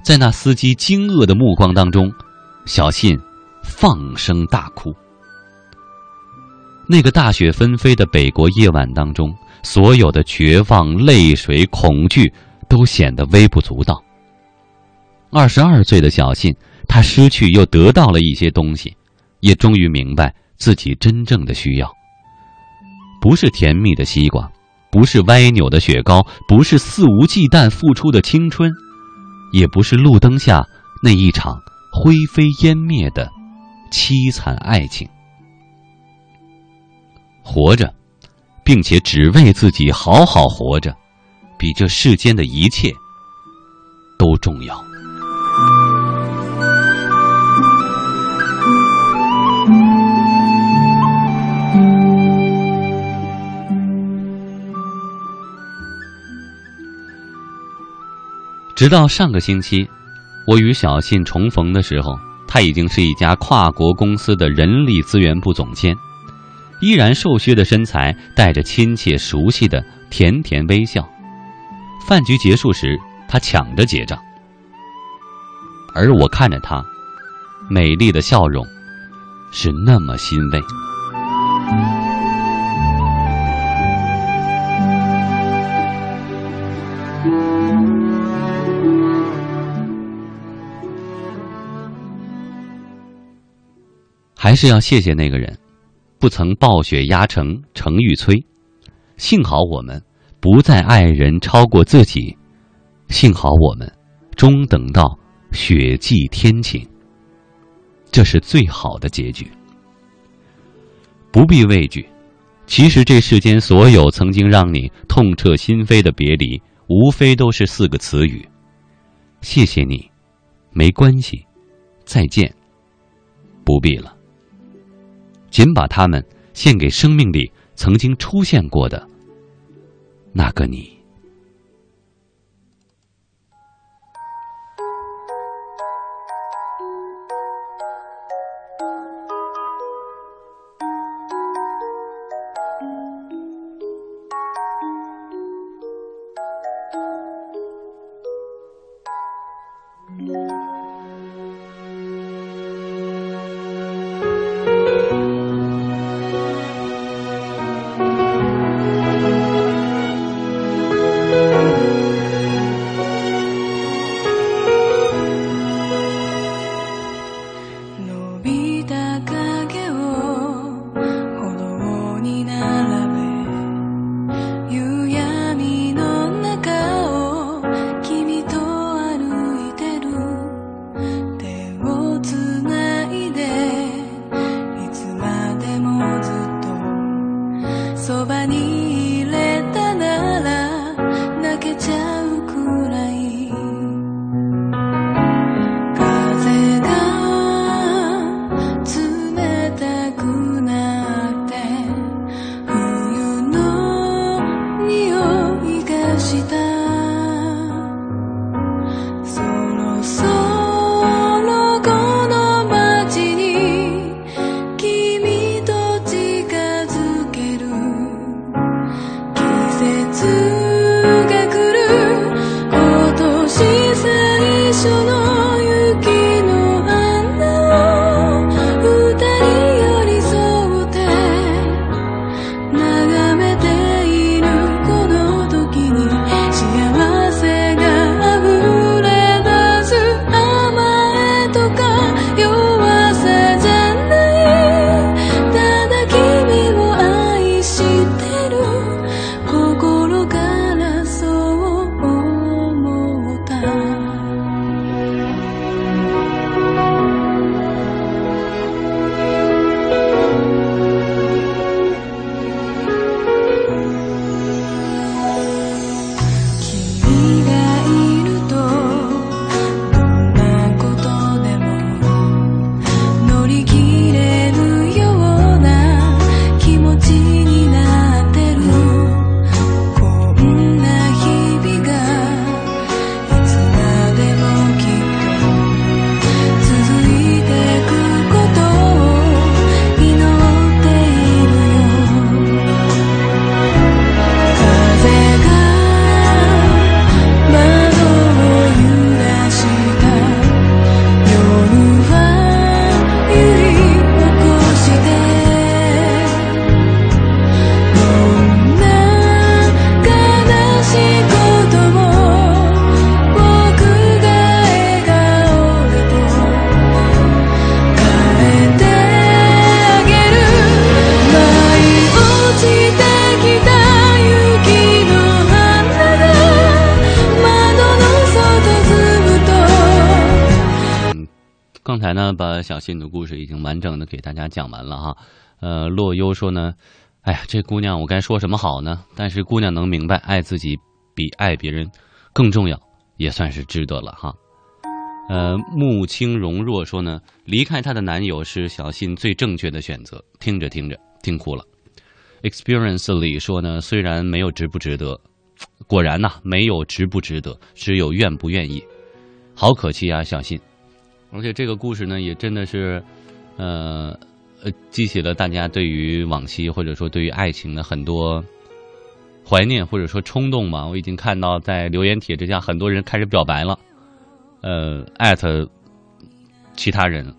在那司机惊愕的目光当中，小信放声大哭。那个大雪纷飞的北国夜晚当中，所有的绝望、泪水、恐惧都显得微不足道。二十二岁的小信，他失去又得到了一些东西，也终于明白自己真正的需要，不是甜蜜的西瓜，不是歪扭的雪糕，不是肆无忌惮付出的青春。也不是路灯下那一场灰飞烟灭的凄惨爱情。活着，并且只为自己好好活着，比这世间的一切都重要。直到上个星期，我与小信重逢的时候，他已经是一家跨国公司的人力资源部总监，依然瘦削的身材，带着亲切熟悉的甜甜微笑。饭局结束时，他抢着结账，而我看着他，美丽的笑容，是那么欣慰。还是要谢谢那个人，不曾暴雪压城城欲摧。幸好我们不再爱人超过自己，幸好我们终等到雪霁天晴。这是最好的结局。不必畏惧，其实这世间所有曾经让你痛彻心扉的别离，无非都是四个词语：谢谢你，没关系，再见，不必了。仅把它们献给生命里曾经出现过的那个你。信的故事已经完整的给大家讲完了哈。呃，洛优说呢，哎呀，这姑娘我该说什么好呢？但是姑娘能明白，爱自己比爱别人更重要，也算是值得了哈。呃，木青荣若说呢，离开她的男友是小信最正确的选择。听着听着，听哭了。Experience 里说呢，虽然没有值不值得，果然呐，没有值不值得，只有愿不愿意。好可惜啊，小信。而且这个故事呢，也真的是，呃呃，激起了大家对于往昔或者说对于爱情的很多怀念或者说冲动嘛。我已经看到在留言帖之下，很多人开始表白了。呃，艾特其他人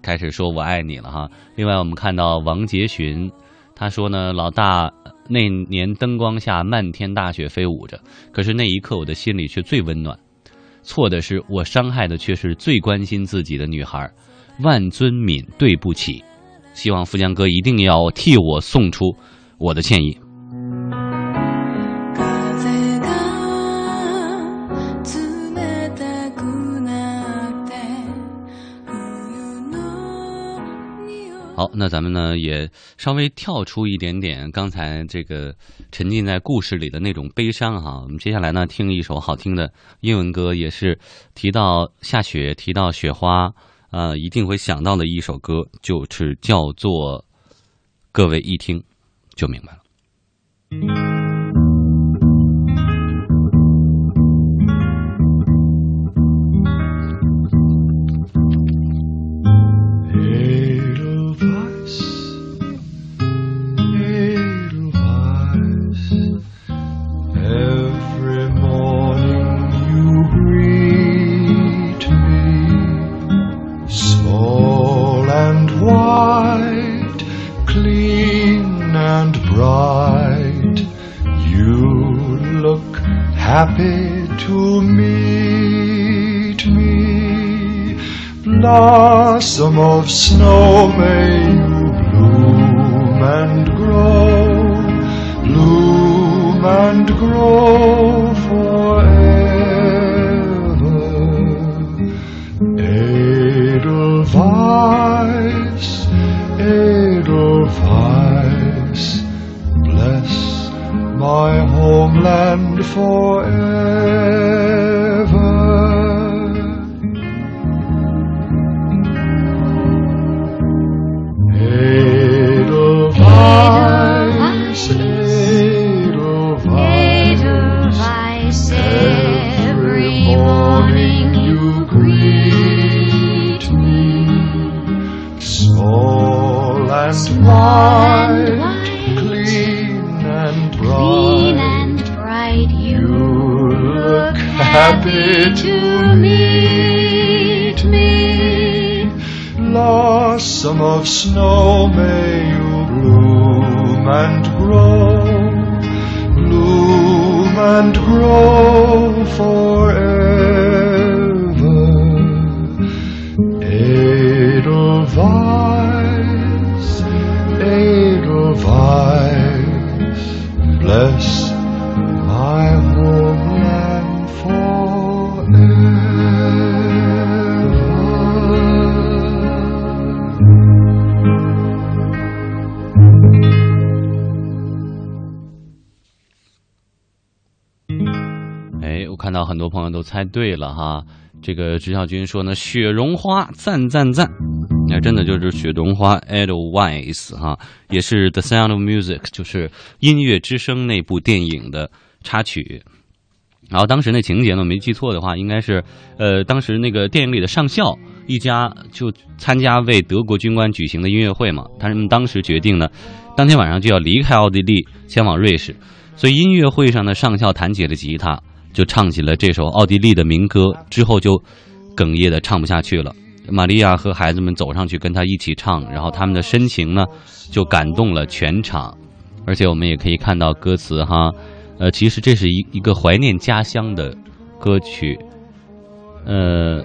开始说我爱你了哈。另外，我们看到王杰寻，他说呢，老大那年灯光下漫天大雪飞舞着，可是那一刻我的心里却最温暖。错的是我伤害的却是最关心自己的女孩，万尊敏，对不起。希望富江哥一定要替我送出我的歉意。好，那咱们呢也稍微跳出一点点刚才这个沉浸在故事里的那种悲伤哈。我们接下来呢听一首好听的英文歌，也是提到下雪、提到雪花，呃，一定会想到的一首歌，就是叫做《各位一听就明白了》。Happy to meet me. Blossom of snow, may you bloom and grow, bloom and grow forever. My homeland forever. Of snow, may you bloom and grow, bloom and grow forever. 都猜对了哈。这个直小军说呢，雪绒花，赞赞赞！那、真的就是雪绒花 Edelweiss 哈，也是《The Sound of Music》，就是《音乐之声》那部电影的插曲。然后当时那情节呢，我没记错的话，应该是，呃，当时那个电影里的上校一家就参加为德国军官举行的音乐会嘛，他们当时决定呢，当天晚上就要离开奥地利，前往瑞士。所以音乐会上呢，上校弹起了吉他，就唱起了这首奥地利的民歌，之后就哽咽的唱不下去了。玛利亚和孩子们走上去跟他一起唱，然后他们的深情呢，就感动了全场。而且我们也可以看到歌词哈，呃，其实这是一一个怀念家乡的歌曲，呃，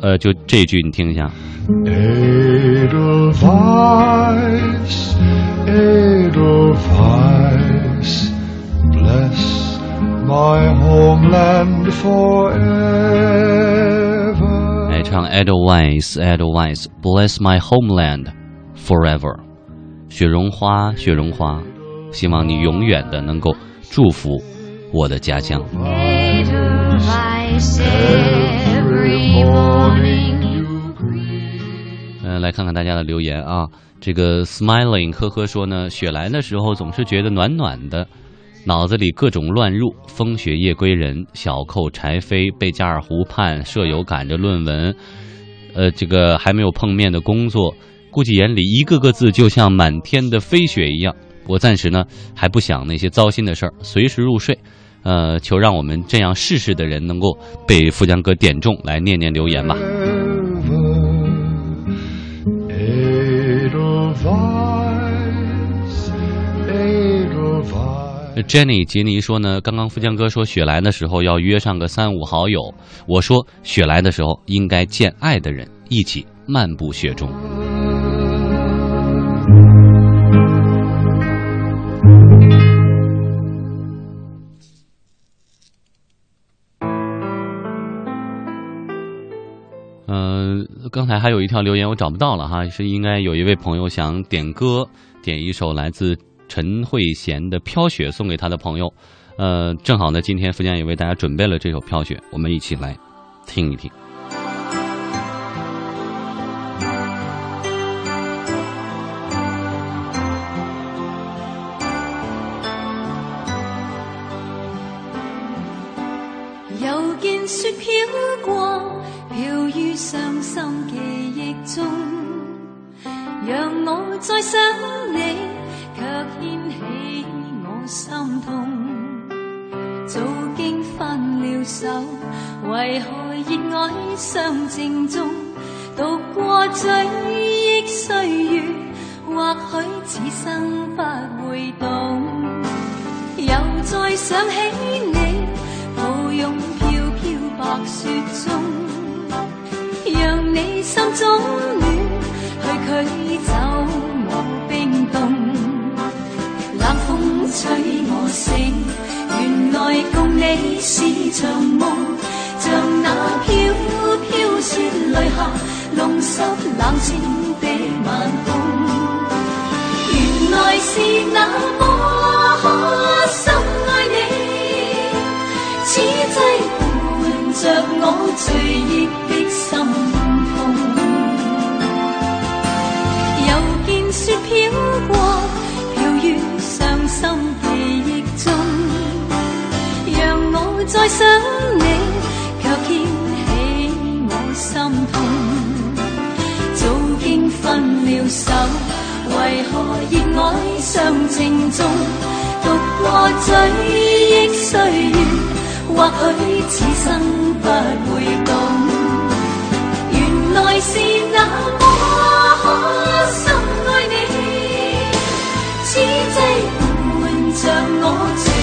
呃，就这句你听一下，my homeland forever. 哎， 来唱 Edelweiss Edelweiss Bless my homeland forever。雪绒花，雪绒花，希望你永远的能够祝福我的家乡。 Edelweiss every morning. 嗯、来看看大家的留言啊。这个 smiling 呵呵说呢，雪来的时候总是觉得暖暖的， 脑子里各种乱入，风雪夜归人，小扣柴扉，贝加尔湖畔，舍友赶着论文，呃，这个还没有碰面的工作，估计眼里一个个字就像满天的飞雪一样。我暂时呢还不想那些糟心的事儿，随时入睡。呃，求让我们这样试试的人能够被富江哥点中，来念念留言吧。Jenny 杰尼说呢，刚刚富江哥说雪来的时候要约上个三五好友，我说雪来的时候应该见爱的人一起漫步雪中。嗯、刚才还有一条留言我找不到了哈，是应该有一位朋友想点歌，点一首来自陈慧娴的《飘雪》送给她的朋友。呃，正好呢，今天福建也为大家准备了这首《飘雪》，我们一起来听一听。痛。早經分了手，為何熱愛相正中？讀過追憶歲月，或許此生不會懂。又再想起你，抱擁飄飄白雪中，讓你心中暖，去驱走我冰。吹我醒，原來共你是場夢，像那飄飄雪淚下，弄湿冷清的晚空。原來是那麼可深愛你，此際伴着我醉憶的心痛。又見雪飄過，心记忆中，让我再想你，却掀起我心痛。早经分了手，为何热爱尚情重？独过追忆岁月，或许此生不会懂。原来是那么可深像我这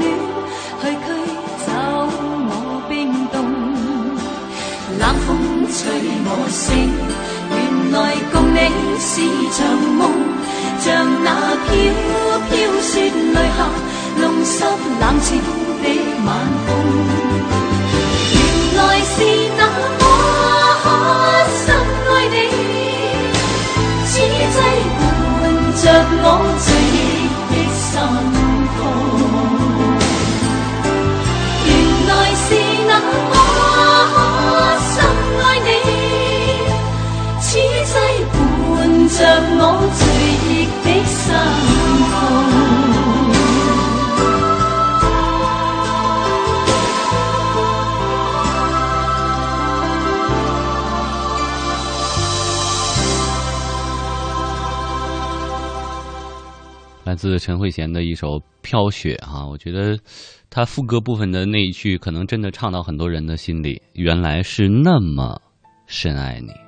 暖，去驅走我冰凍。冷風吹我醒，原來共你是場夢，像那飄飄雪淚下，弄濕冷清的晚空。原來是那麼深愛你，此際伴着我来自陈慧娴的一首《飘雪》啊，我觉得她副歌部分的那一句，可能真的唱到很多人的心里。原来是那么深爱你。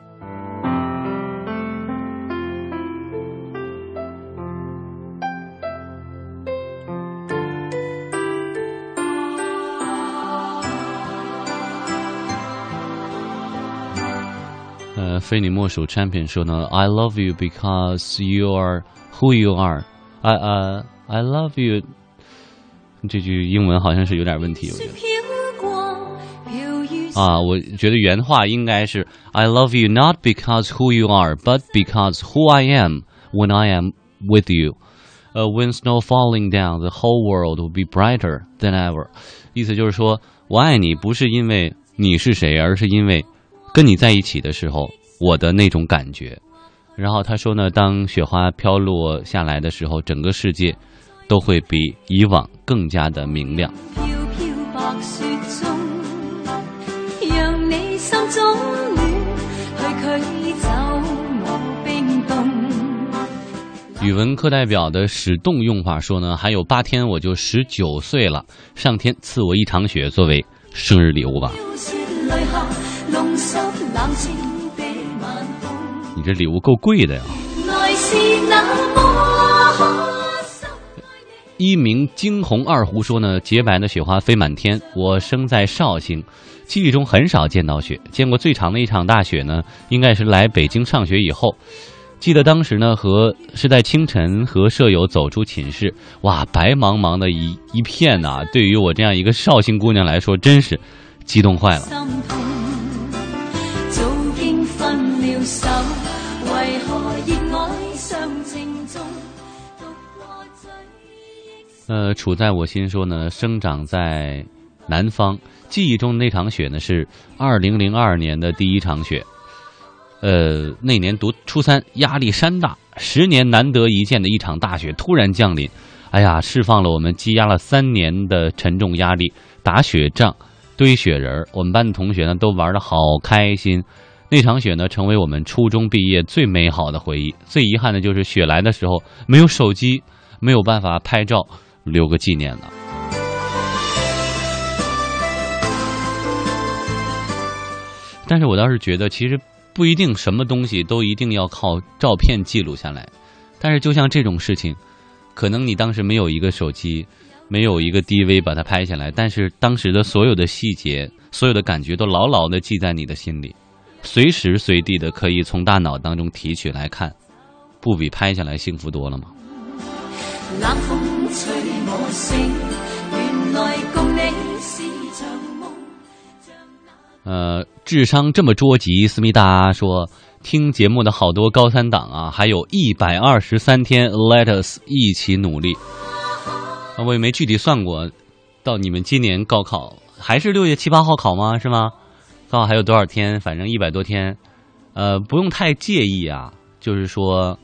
非你莫属 Champion 说呢，I love you because you are who you are。I 呃、I love you。这句英文好像是有点问题，我觉得。飘过，飘于啊，我觉得原话应该是 I love you not because who you are, but because who I am when I am with you. 呃、when snow falling down, the whole world will be brighter than ever. 意思就是说我爱你不是因为你是谁，而是因为跟你在一起的时候 我的那种感觉。然后他说呢，当雪花飘落下来的时候，整个世界都会比以往更加的明亮。飘飘白雪中，让你心中暖，去驅走我冰凍。语文课代表的使动用法说呢，还有八天我就十九岁了，上天赐我一场雪作为生日礼物吧。你这礼物够贵的呀！一名惊鸿二胡说呢，洁白的雪花飞满天。我生在绍兴，记忆中很少见到雪，见过最长的一场大雪呢，应该是来北京上学以后。记得当时呢，和是在清晨和舍友走出寝室，哇，白茫茫的一一片呐、对于我这样一个绍兴姑娘来说，真是激动坏了。心痛，早經分了手，呃，处在我心说呢，生长在南方，记忆中那场雪呢是二零零二年的第一场雪。呃，那年读初三，压力山大，十年难得一见的一场大雪突然降临，哎呀，释放了我们积压了三年的沉重压力。打雪仗、堆雪人，我们班的同学呢都玩的好开心。那场雪呢，成为我们初中毕业最美好的回忆。最遗憾的就是雪来的时候没有手机，没有办法拍照留个纪念了。但是我倒是觉得，其实不一定什么东西都一定要靠照片记录下来。但是就像这种事情，可能你当时没有一个手机，没有一个 DV 把它拍下来，但是当时的所有的细节、所有的感觉都牢牢的记在你的心里，隨時隨地的可以从大脑当中提取来看，不比拍下来幸福多了吗？冷風吹我醒，原來共你是場夢。像那呃，智商这么捉急，思密达说。听节目的好多高三党啊，还有一百二十三天，Let us 一起努力。啊，我也没具体算过，到你们今年高考还是六月七八号考吗？是嗎？高考還有多少天？反正一百多天，呃，不用太介意啊。就是说，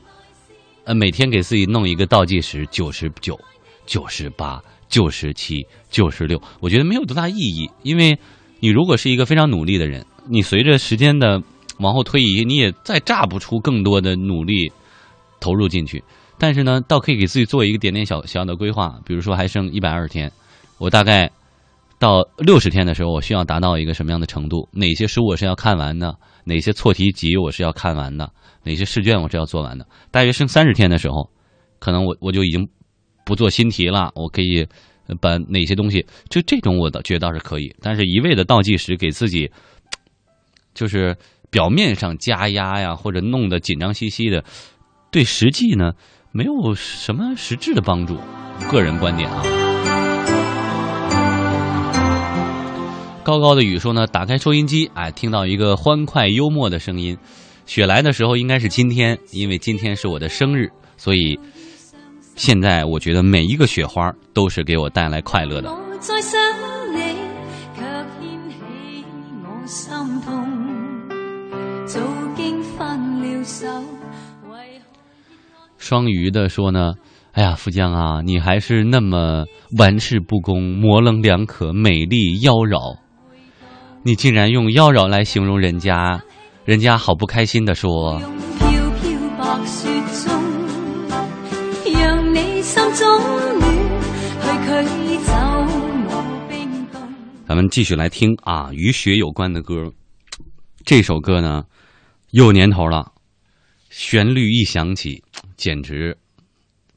呃，每天给自己弄一个倒计时，九十九、九十八、九十七、九十六，我觉得没有多大意义，因为你如果是一个非常努力的人，你随着时间的往后推移，你也再榨不出更多的努力投入进去。但是呢，倒可以给自己做一个点点小小的规划，比如说还剩一百二十天，我大概到六十天的时候，我需要达到一个什么样的程度？哪些书我是要看完的？哪些错题集我是要看完的？哪些试卷我是要做完的？大约剩三十天的时候，可能我我就已经不做新题了，我可以把哪些东西，就这种我倒觉得倒是可以，但是一味的倒计时，给自己，就是表面上加压呀，或者弄得紧张兮兮的，对实际呢没有什么实质的帮助。个人观点啊。高高的雨说呢，打开收音机，哎，听到一个欢快幽默的声音。雪来的时候应该是今天，因为今天是我的生日，所以现在我觉得每一个雪花都是给我带来快乐的。我再想你，卻掀起我心痛。早經分了手，為何雙魚的说呢，哎呀，富江啊，你还是那么玩世不恭、模棱两可、美丽妖娆，你竟然用妖娆来形容人家，人家好不开心的說。用飄飄白雪中。咱们继续来听啊，与雪有关的歌。这首歌呢，有年头了，旋律一响起，简直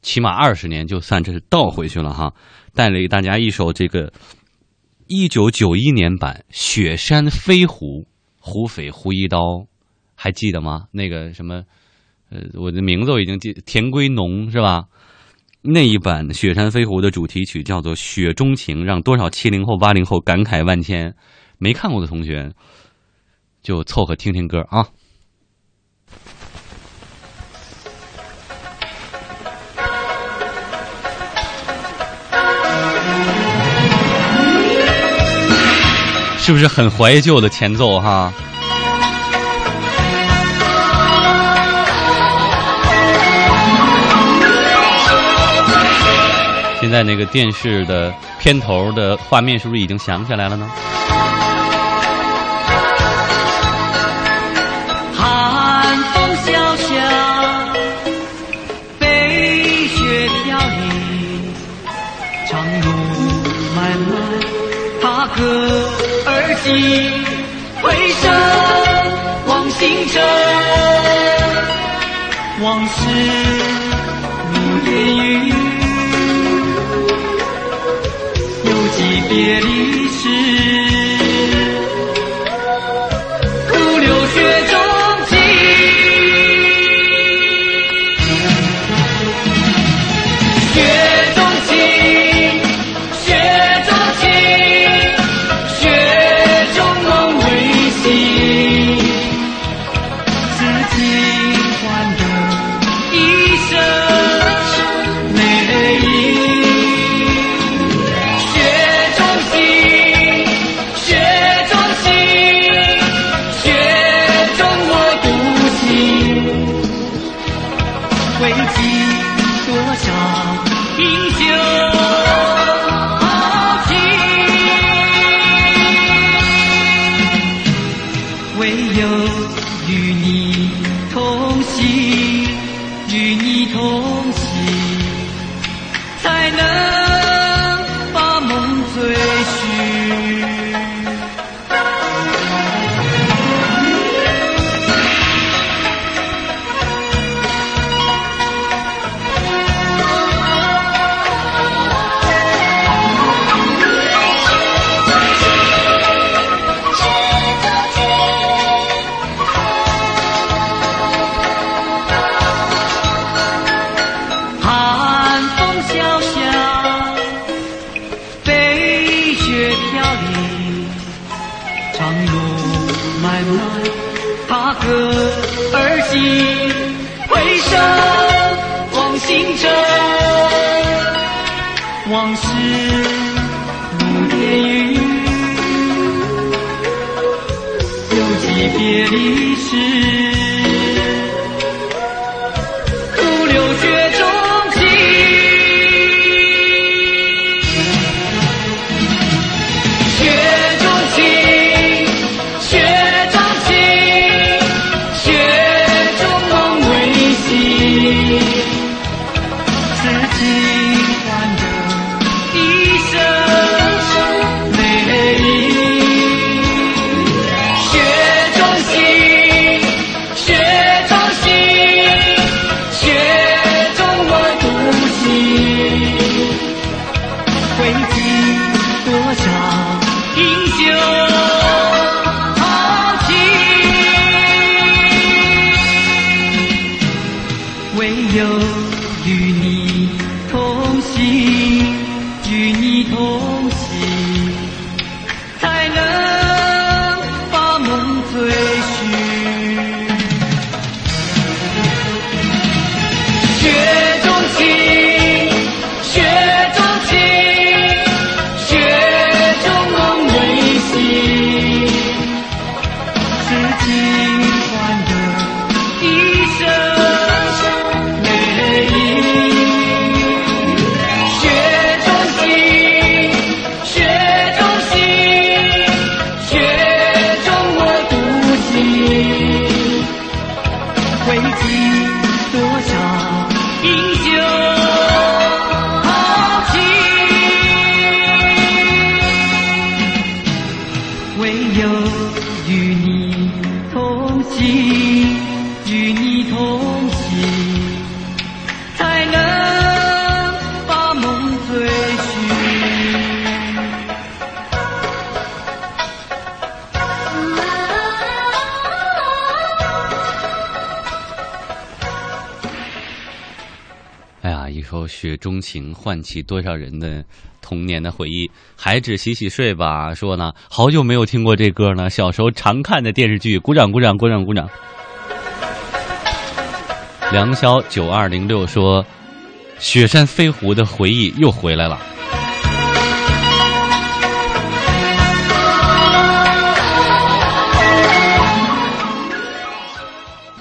起码二十年就算这是倒回去了哈。带给大家一首这个一九九一年版《雪山飞狐》，胡斐胡一刀，还记得吗？那个什么，呃，我的名字我已经记，田归农是吧？那一版《雪山飞狐》的主题曲叫做《雪中情》，让多少七零后、八零后感慨万千。没看过的同学，就凑合听听歌啊。是不是很怀旧的前奏哈？现在那个电视的片头的画面是不是已经想起来了呢？回首望星辰，往事如烟云，犹记别离时。唤起多少人的童年的回忆。孩子洗洗睡吧，说呢，好久没有听过这歌呢，小时候常看的电视剧。鼓掌，鼓掌，鼓掌，鼓掌。梁霄九二零六说，《雪山飞狐》的回忆又回来了。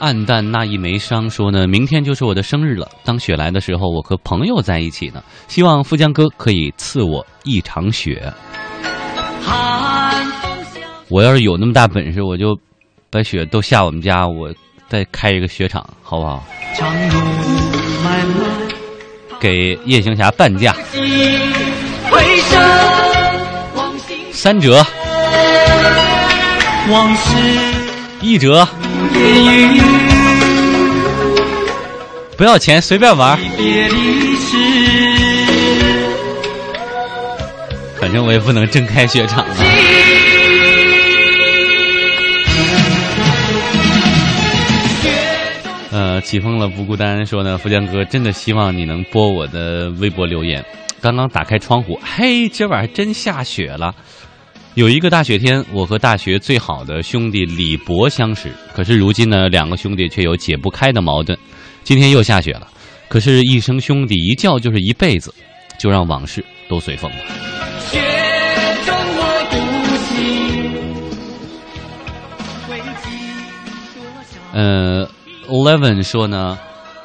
暗淡那一枚伤说呢，明天就是我的生日了。当雪来的时候，我和朋友在一起呢。希望富江哥可以赐我一场雪。我要是有那么大本事，我就把雪都下我们家，我再开一个雪场，好不好？给夜行侠半价，三折，一折，不要钱，随便玩。反正我也不能真开雪场啊。呃，起风了不孤单说呢，富江哥真的希望你能播我的微博留言。刚刚打开窗户，嘿，今晚还真下雪了。有一个大雪天，我和大学最好的兄弟李博相识，可是如今呢，两个兄弟却有解不开的矛盾。今天又下雪了，可是，一声兄弟一叫就是一辈子，就让往事都随风吧。雪中我独行，未记多少。呃，Eleven 说呢，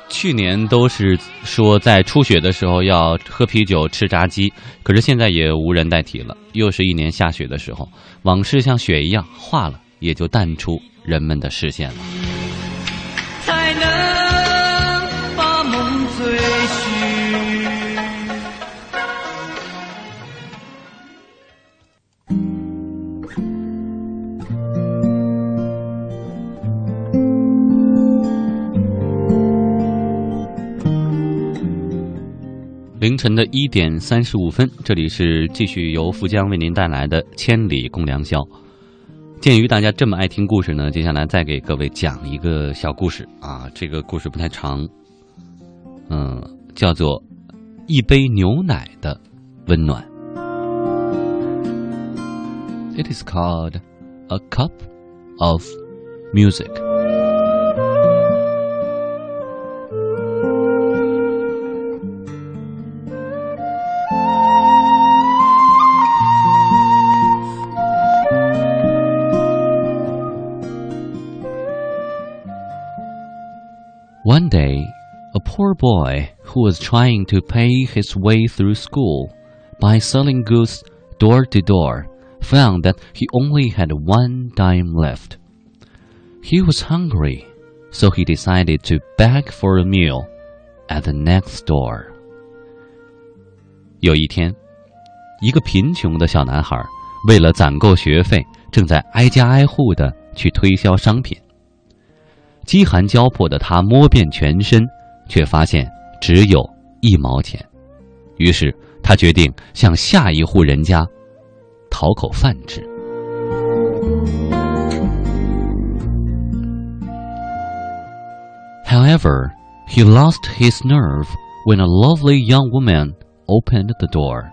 去年都是说在初雪的时候要喝啤酒、吃炸鸡，可是现在也无人代替了。又是一年下雪的时候，往事像雪一样化了，也就淡出人们的视线了。才能凌晨的一点三十五分，这里是继续由富江为您带来的《千里共良宵》。鉴于大家这么爱听故事呢，接下来再给各位讲一个小故事啊。这个故事不太长，嗯，叫做《一杯牛奶的温暖》。It is called a cup of music. One day, a poor boy who was trying to pay his way through school by selling goods door to door found that he only had one dime left. He was hungry, so he decided to beg for a meal at the next door. 有一天，一个贫穷的小男孩为了攒够学费，正在挨家挨户的去推销商品。 饥寒交迫的他摸遍全身，却发现只有一毛钱。于是他决定向下一户人家讨口饭吃。However, he lost his nerve when a lovely young woman opened the door.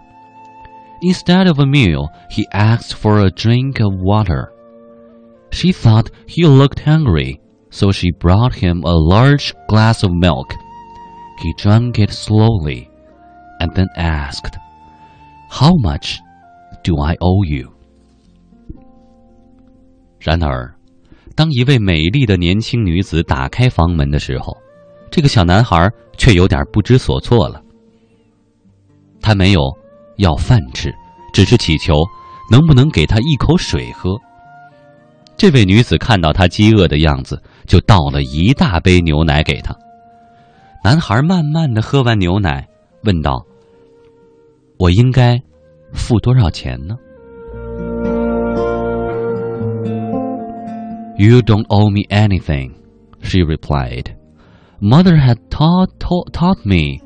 Instead of a meal, he asked for a drink of water. She thought he looked hungry, so she brought him a large glass of milk. He drank it slowly and then asked, How much do I owe you? 然而，当一位美丽的年轻女子打开房门的时候，这个小男孩却有点不知所措了。他没有要饭吃，只是祈求能不能给他一口水喝。这位女子看到他饥饿的样子，就倒了一大杯牛奶给他。男孩慢慢的喝完牛奶，问道：“我应该付多少钱呢？” You don't owe me anything, she replied. Mother had taught, taught, taught me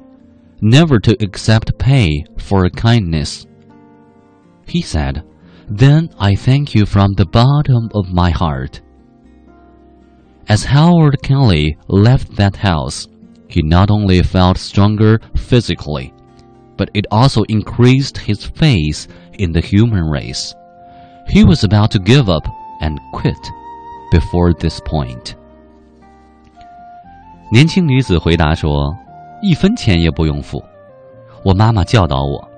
never to accept pay for a kindness. He said, Then I thank you from the bottom of my heart. As Howard Kelly left that house, he not only felt stronger physically, but it also increased his faith in the human race. He was about to give up and quit before this point. 年轻女子回答说：“一分钱也不用付。我妈妈教导我，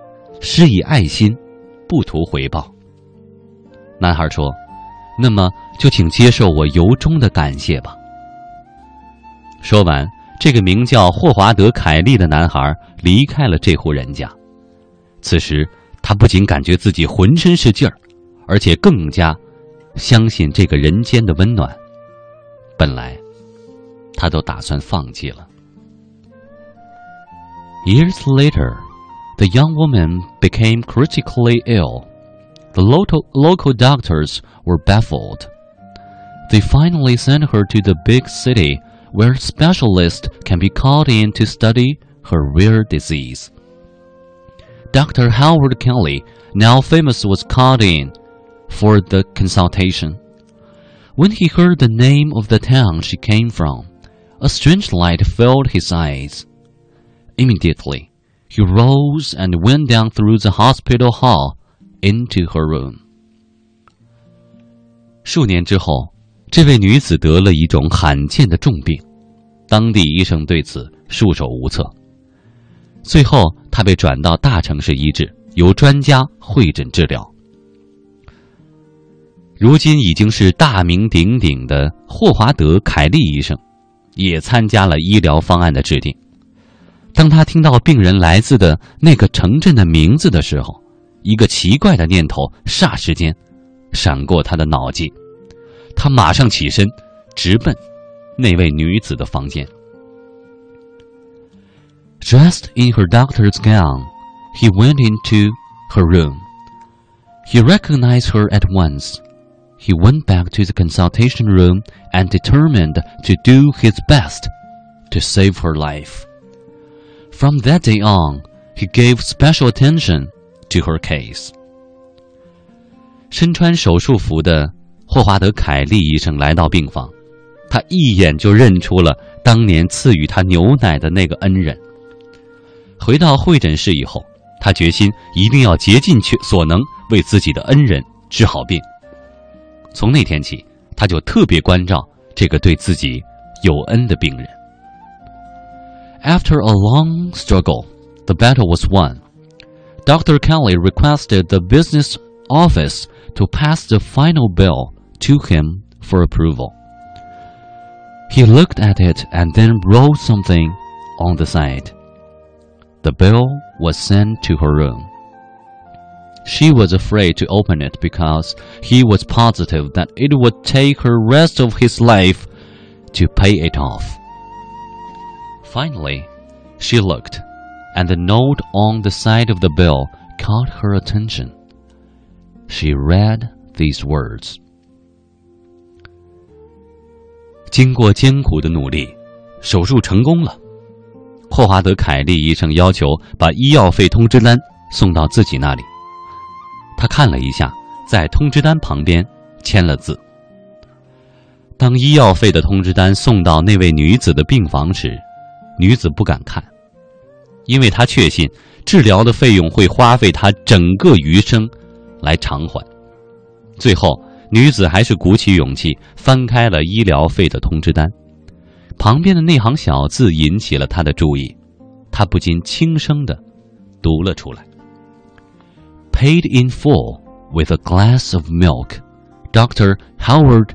施以爱心，不图回报。”男孩说：“ 那么就请接受我由衷的感谢吧。”说完，这个名叫霍华德·凯利的男孩离开了这户人家。此时，他不仅感觉自己浑身是劲儿，而且更加相信这个人间的温暖。本来，他都打算放弃了。Years later, the young woman became critically ill. The local, local doctors were baffled. They finally sent her to the big city where specialists can be called in to study her rare disease. Dr. Howard Kelly, now famous, was called in for the consultation. When he heard the name of the town she came from, a strange light filled his eyes. Immediately, he rose and went down through the hospital hall into her room. 数年之后，这位女子得了一种罕见的重病，当地医生对此束手无策。最后，她被转到大城市医治，由专家会诊治疗。如今已经是大名鼎鼎的霍华德·凯利医生，也参加了医疗方案的制定。当他听到病人来自的那个城镇的名字的时候，一个奇怪的念头霎时间闪过他的脑际。他马上起身，直奔那位女子的房间。Dressed in her doctor's gown, he went into her room. He recognized her at once. He went back to the consultation room and determined to do his best to save her life. From that day on, he gave special attention to her case. 身穿手术服的霍华德·凯利医生来到病房，他一眼就认出了当年赐予他牛奶的那个恩人。回到会诊室以后，他决心一定要竭尽去所能为自己的恩人治好病。从那天起，他就特别关照这个对自己有恩的病人。After a long struggle, the battle was won. Dr. Kelly requested the business office to pass the final bill to him for approval. He looked at it and then wrote something on the side. The bill was sent to her room. She was afraid to open it because he was positive that it would take her rest of his life to pay it off. Finally, she looked, and the note on the side of the bill caught her attention. She read these words. 经过艰苦的努力，手术成功了。霍华德·凯利医生要求把医药费通知单送到自己那里。他看了一下，在通知单旁边签了字。当医药费的通知单送到那位女子的病房时，女子不敢看，因为他确信治疗的费用会花费他整个余生来偿还。最后，女子还是鼓起勇气翻开了医疗费的通知单，旁边的那行小字引起了她的注意，她不禁轻声的读了出来：“Paid in full with a glass of milk, Doctor Howard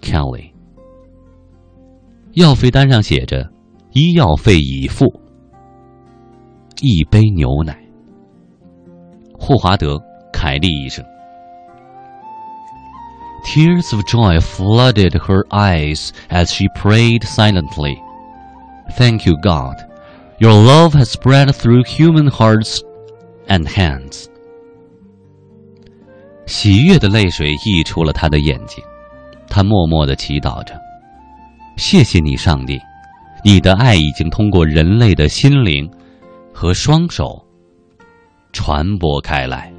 Kelly。”药费单上写着：“医药费已付，一杯牛奶。”霍华德·凯利医生。Tears of joy flooded her eyes as she prayed silently. Thank you, God. Your love has spread through human hearts and hands. 喜悦的泪水溢出了他的眼睛，他默默的祈祷着：“谢谢你，上帝，你的爱已经通过人类的心灵和双手传播开来。”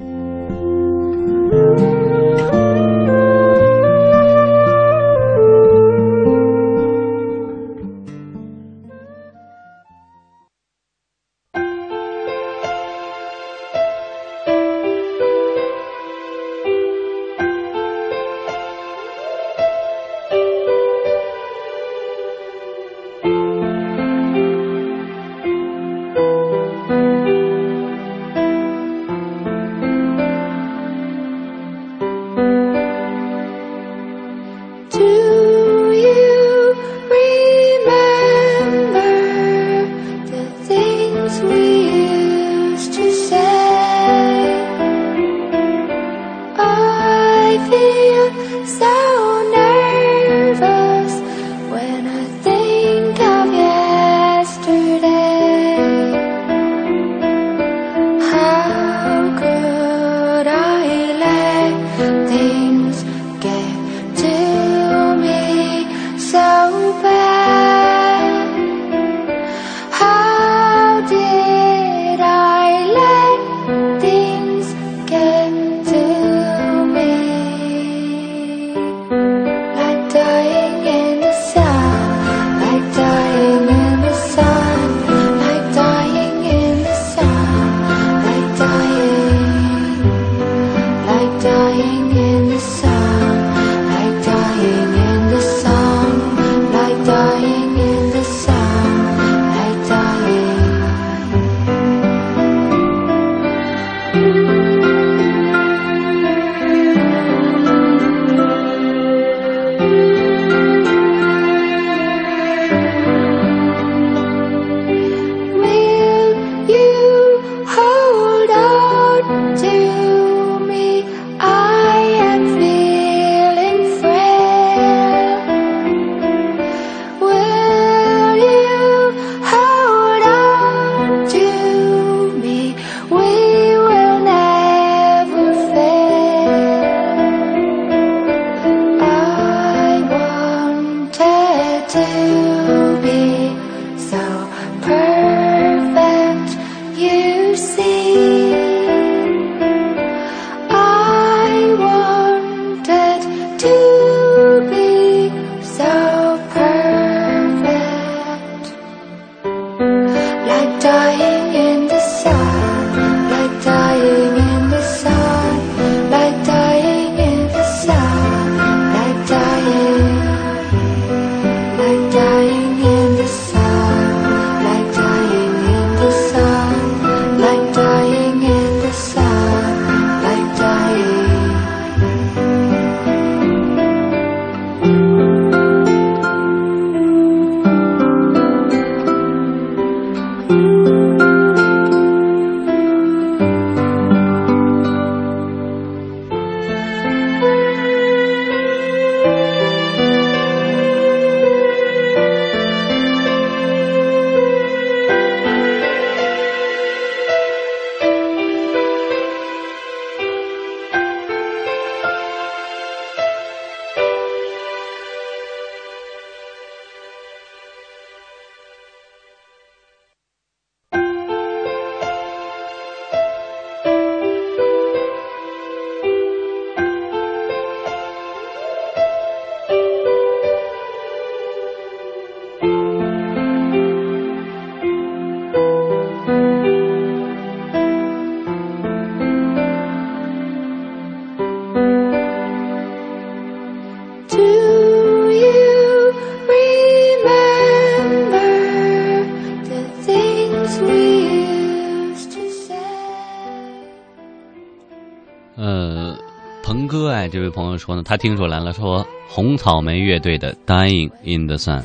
哎，这位朋友说呢，他听出来了，说红草莓乐队的《Dying in the Sun》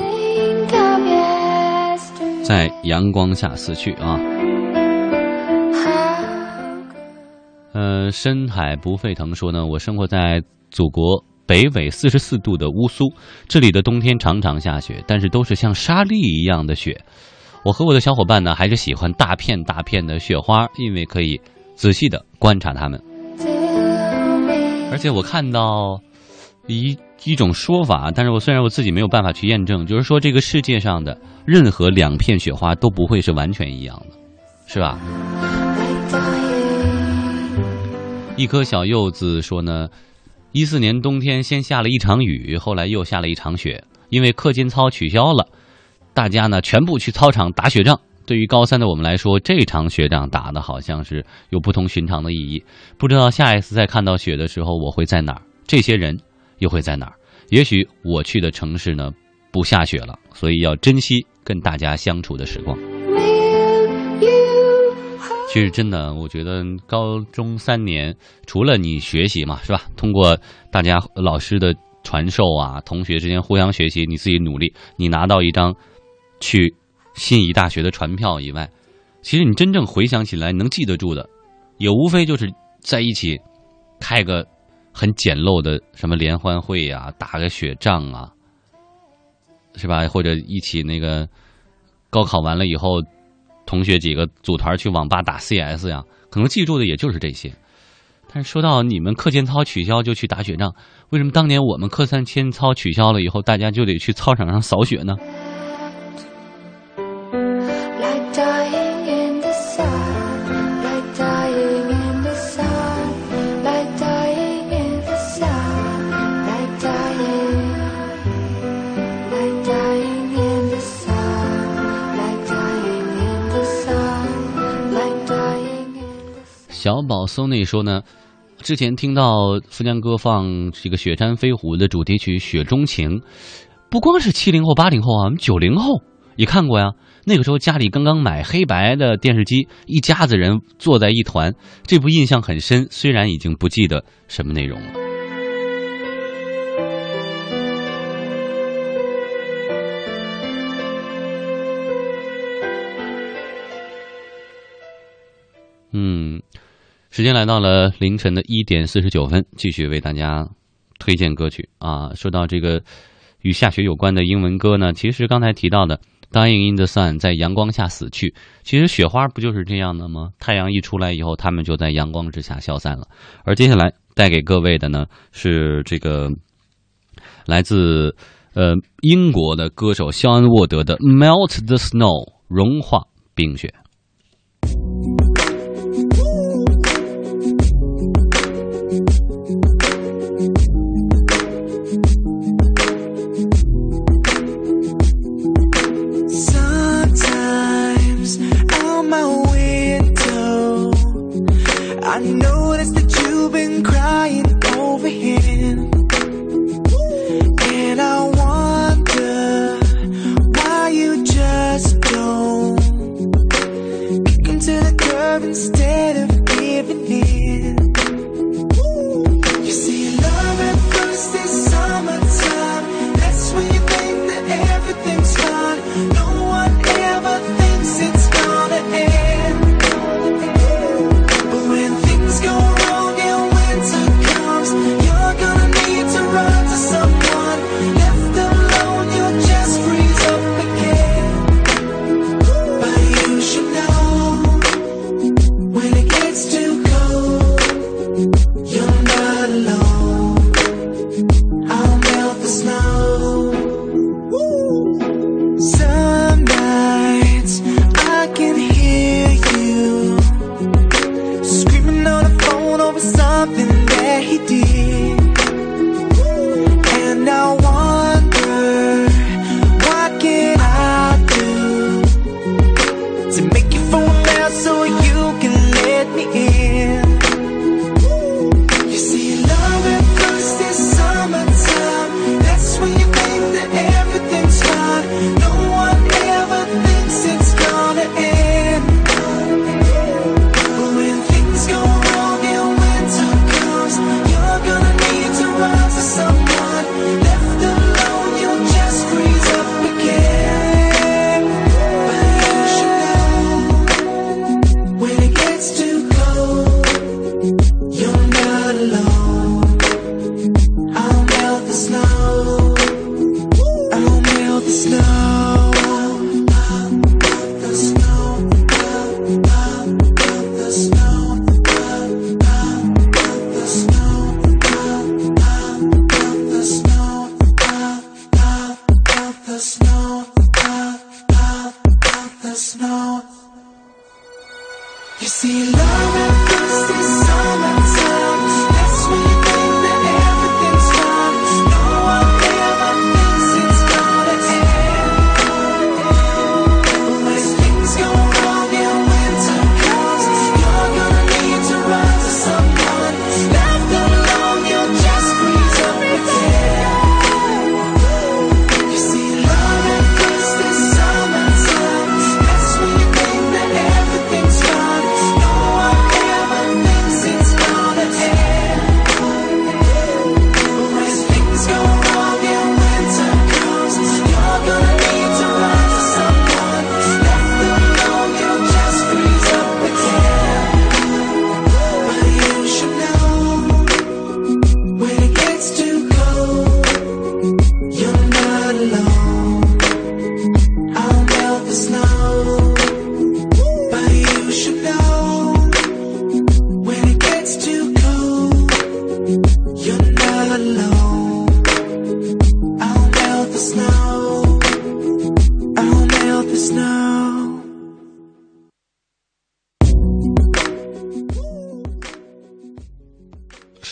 在阳光下死去啊。How 呃，深海不沸腾说呢，我生活在祖国北纬四十四度的乌苏，这里的冬天常常下雪，但是都是像沙粒一样的雪。我和我的小伙伴呢，还是喜欢大片大片的雪花，因为可以仔细的观察它们。而且我看到一一种说法，但是我虽然我自己没有办法去验证，就是说这个世界上的任何两片雪花都不会是完全一样的，是吧？一颗小柚子说呢，一四年冬天先下了一场雨，后来又下了一场雪，因为课间操取消了，大家呢全部去操场打雪仗。对于高三的我们来说，这场雪仗打的好像是有不同寻常的意义。不知道下一次再看到雪的时候，我会在哪儿？这些人又会在哪儿？也许我去的城市呢不下雪了，所以要珍惜跟大家相处的时光。其实真的，我觉得高中三年，除了你学习嘛，是吧？通过大家老师的传授啊，同学之间互相学习，你自己努力，你拿到一张去心仪大学的传票以外，其实你真正回想起来能记得住的，也无非就是在一起开个很简陋的什么联欢会呀、打个雪仗啊，是吧？或者一起那个高考完了以后。同学几个组团去网吧打 CS 呀，可能记住的也就是这些。但是说到你们课间操取消就去打雪仗，为什么当年我们课三千操取消了以后，大家就得去操场上扫雪呢？小宝 Sony 说呢，之前听到富江哥放这个《雪山飞狐》的主题曲《雪中情》，不光是七零后、八零后啊，我们九零后也看过呀。那个时候家里刚刚买黑白的电视机，一家子人坐在一团，这部印象很深。虽然已经不记得什么内容了。嗯，时间来到了凌晨的一点四十九分，继续为大家推荐歌曲啊。说到这个与下雪有关的英文歌呢，其实刚才提到的《Dying in the Sun》在阳光下死去，其实雪花不就是这样的吗？太阳一出来以后，它们就在阳光之下消散了。而接下来带给各位的呢，是这个来自呃英国的歌手肖恩沃德的《Melt the Snow》融化冰雪。I know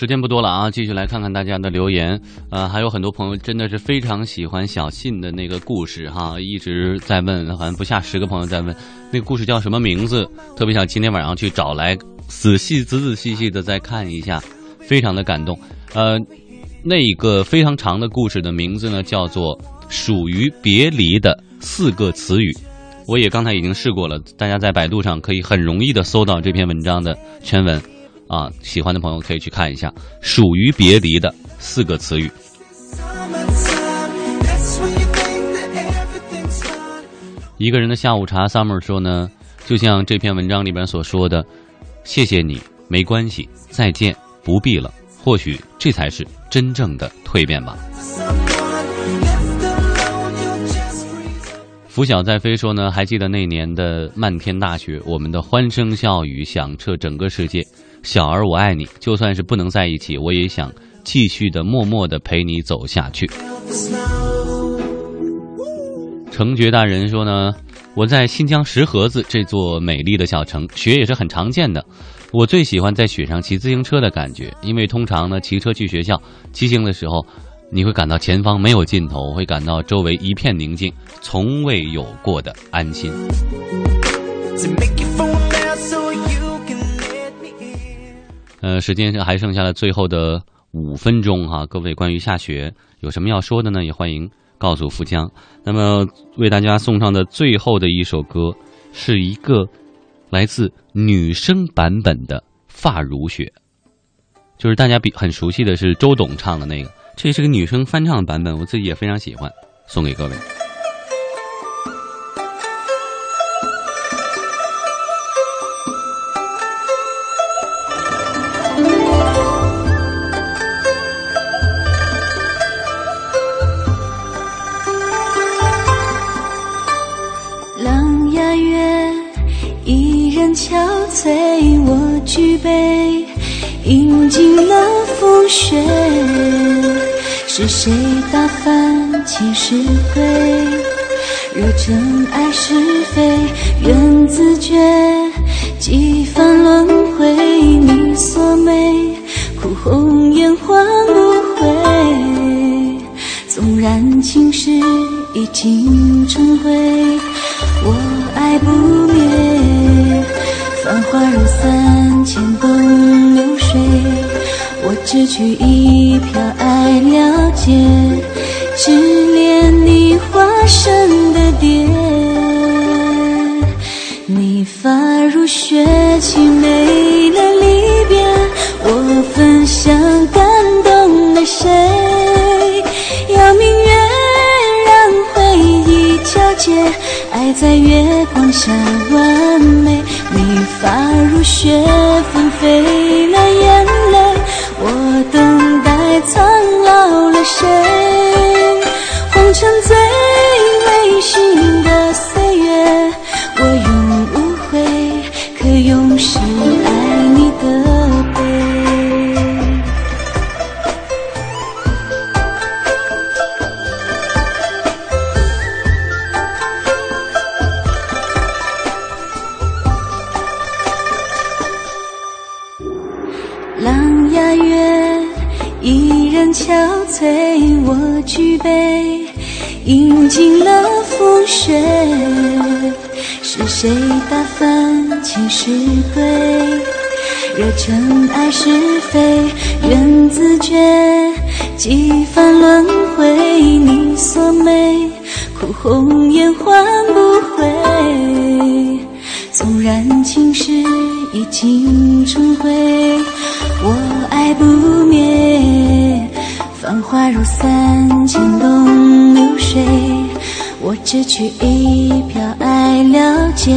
时间不多了啊，继续来看看大家的留言。呃，还有很多朋友真的是非常喜欢小信的那个故事哈，一直在问，好像不下十个朋友在问那个故事叫什么名字，特别想今天晚上去找来仔细仔仔细细的再看一下，非常的感动。呃，那个非常长的故事的名字呢，叫做《属于别离的四个词语》。我也刚才已经试过了，大家在百度上可以很容易的搜到这篇文章的全文。啊，喜欢的朋友可以去看一下，属于别离的四个词语。一个人的下午茶，Summer 说呢，就像这篇文章里边所说的，谢谢你，没关系，再见，不必了。或许这才是真正的蜕变吧。拂晓在飞说呢，还记得那年的漫天大雪，我们的欢声笑语响彻整个世界。小儿，我爱你，就算是不能在一起，我也想继续的默默的陪你走下去。成觉大人说呢，我在新疆石河子这座美丽的小城，雪也是很常见的。我最喜欢在雪上骑自行车的感觉，因为通常呢，骑车去学校骑行的时候，你会感到前方没有尽头，会感到周围一片宁静，从未有过的安心。呃，时间还剩下了最后的五分钟哈，各位关于下雪有什么要说的呢？也欢迎告诉富江。那么为大家送上的最后的一首歌，是一个来自女生版本的《发如雪》，就是大家比很熟悉的是周董唱的那个，这是个女生翻唱的版本，我自己也非常喜欢，送给各位。憔悴，我举杯饮尽了风雪。是谁打翻起石堆？惹尘埃是非，愿自觉几番轮回。你锁眉，哭红颜换不回。纵然情史已经成灰，我爱不灭。繁华如三千东流水，我只取一瓢爱了解，只恋你化身的蝶。你发如雪，凄美了离别，我分享感动了谁？邀明月让回忆皎洁，爱在月光下。雪飞翻青石堆？惹尘埃是非，缘自觉。几番轮回，你所美，哭红颜换不回。纵然青史已经成灰，我爱不灭。繁华如散，惊动流水。我只取一瓢爱了解，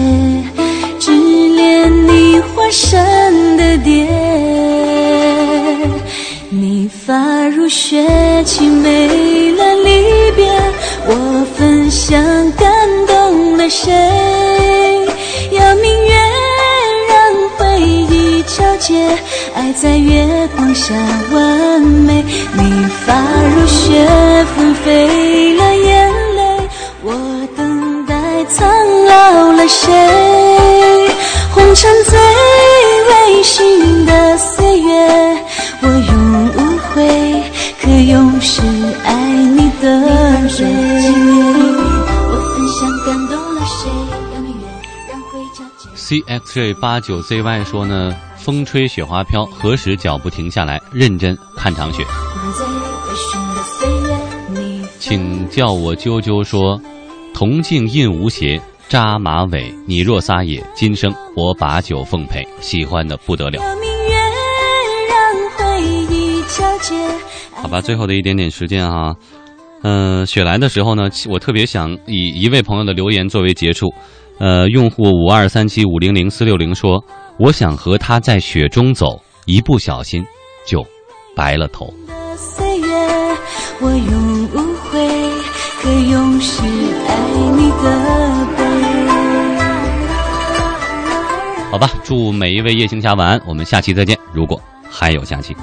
这。八九 ZY 说呢，风吹雪花飘，何时脚步停下来，认真看场雪？请叫我啾啾说，铜镜印无邪，扎马尾，你若撒野，今生我把酒奉陪，喜欢的不得了。好吧，最后的一点点时间啊，嗯、雪来的时候呢，我特别想以一位朋友的留言作为结束。呃，用户五二三七五零零四六零说：“我想和他在雪中走，一不小心就白了头。的岁月，我永无悔，可永世爱你的背。”好吧，祝每一位夜行侠晚安，我们下期再见。如果还有下期。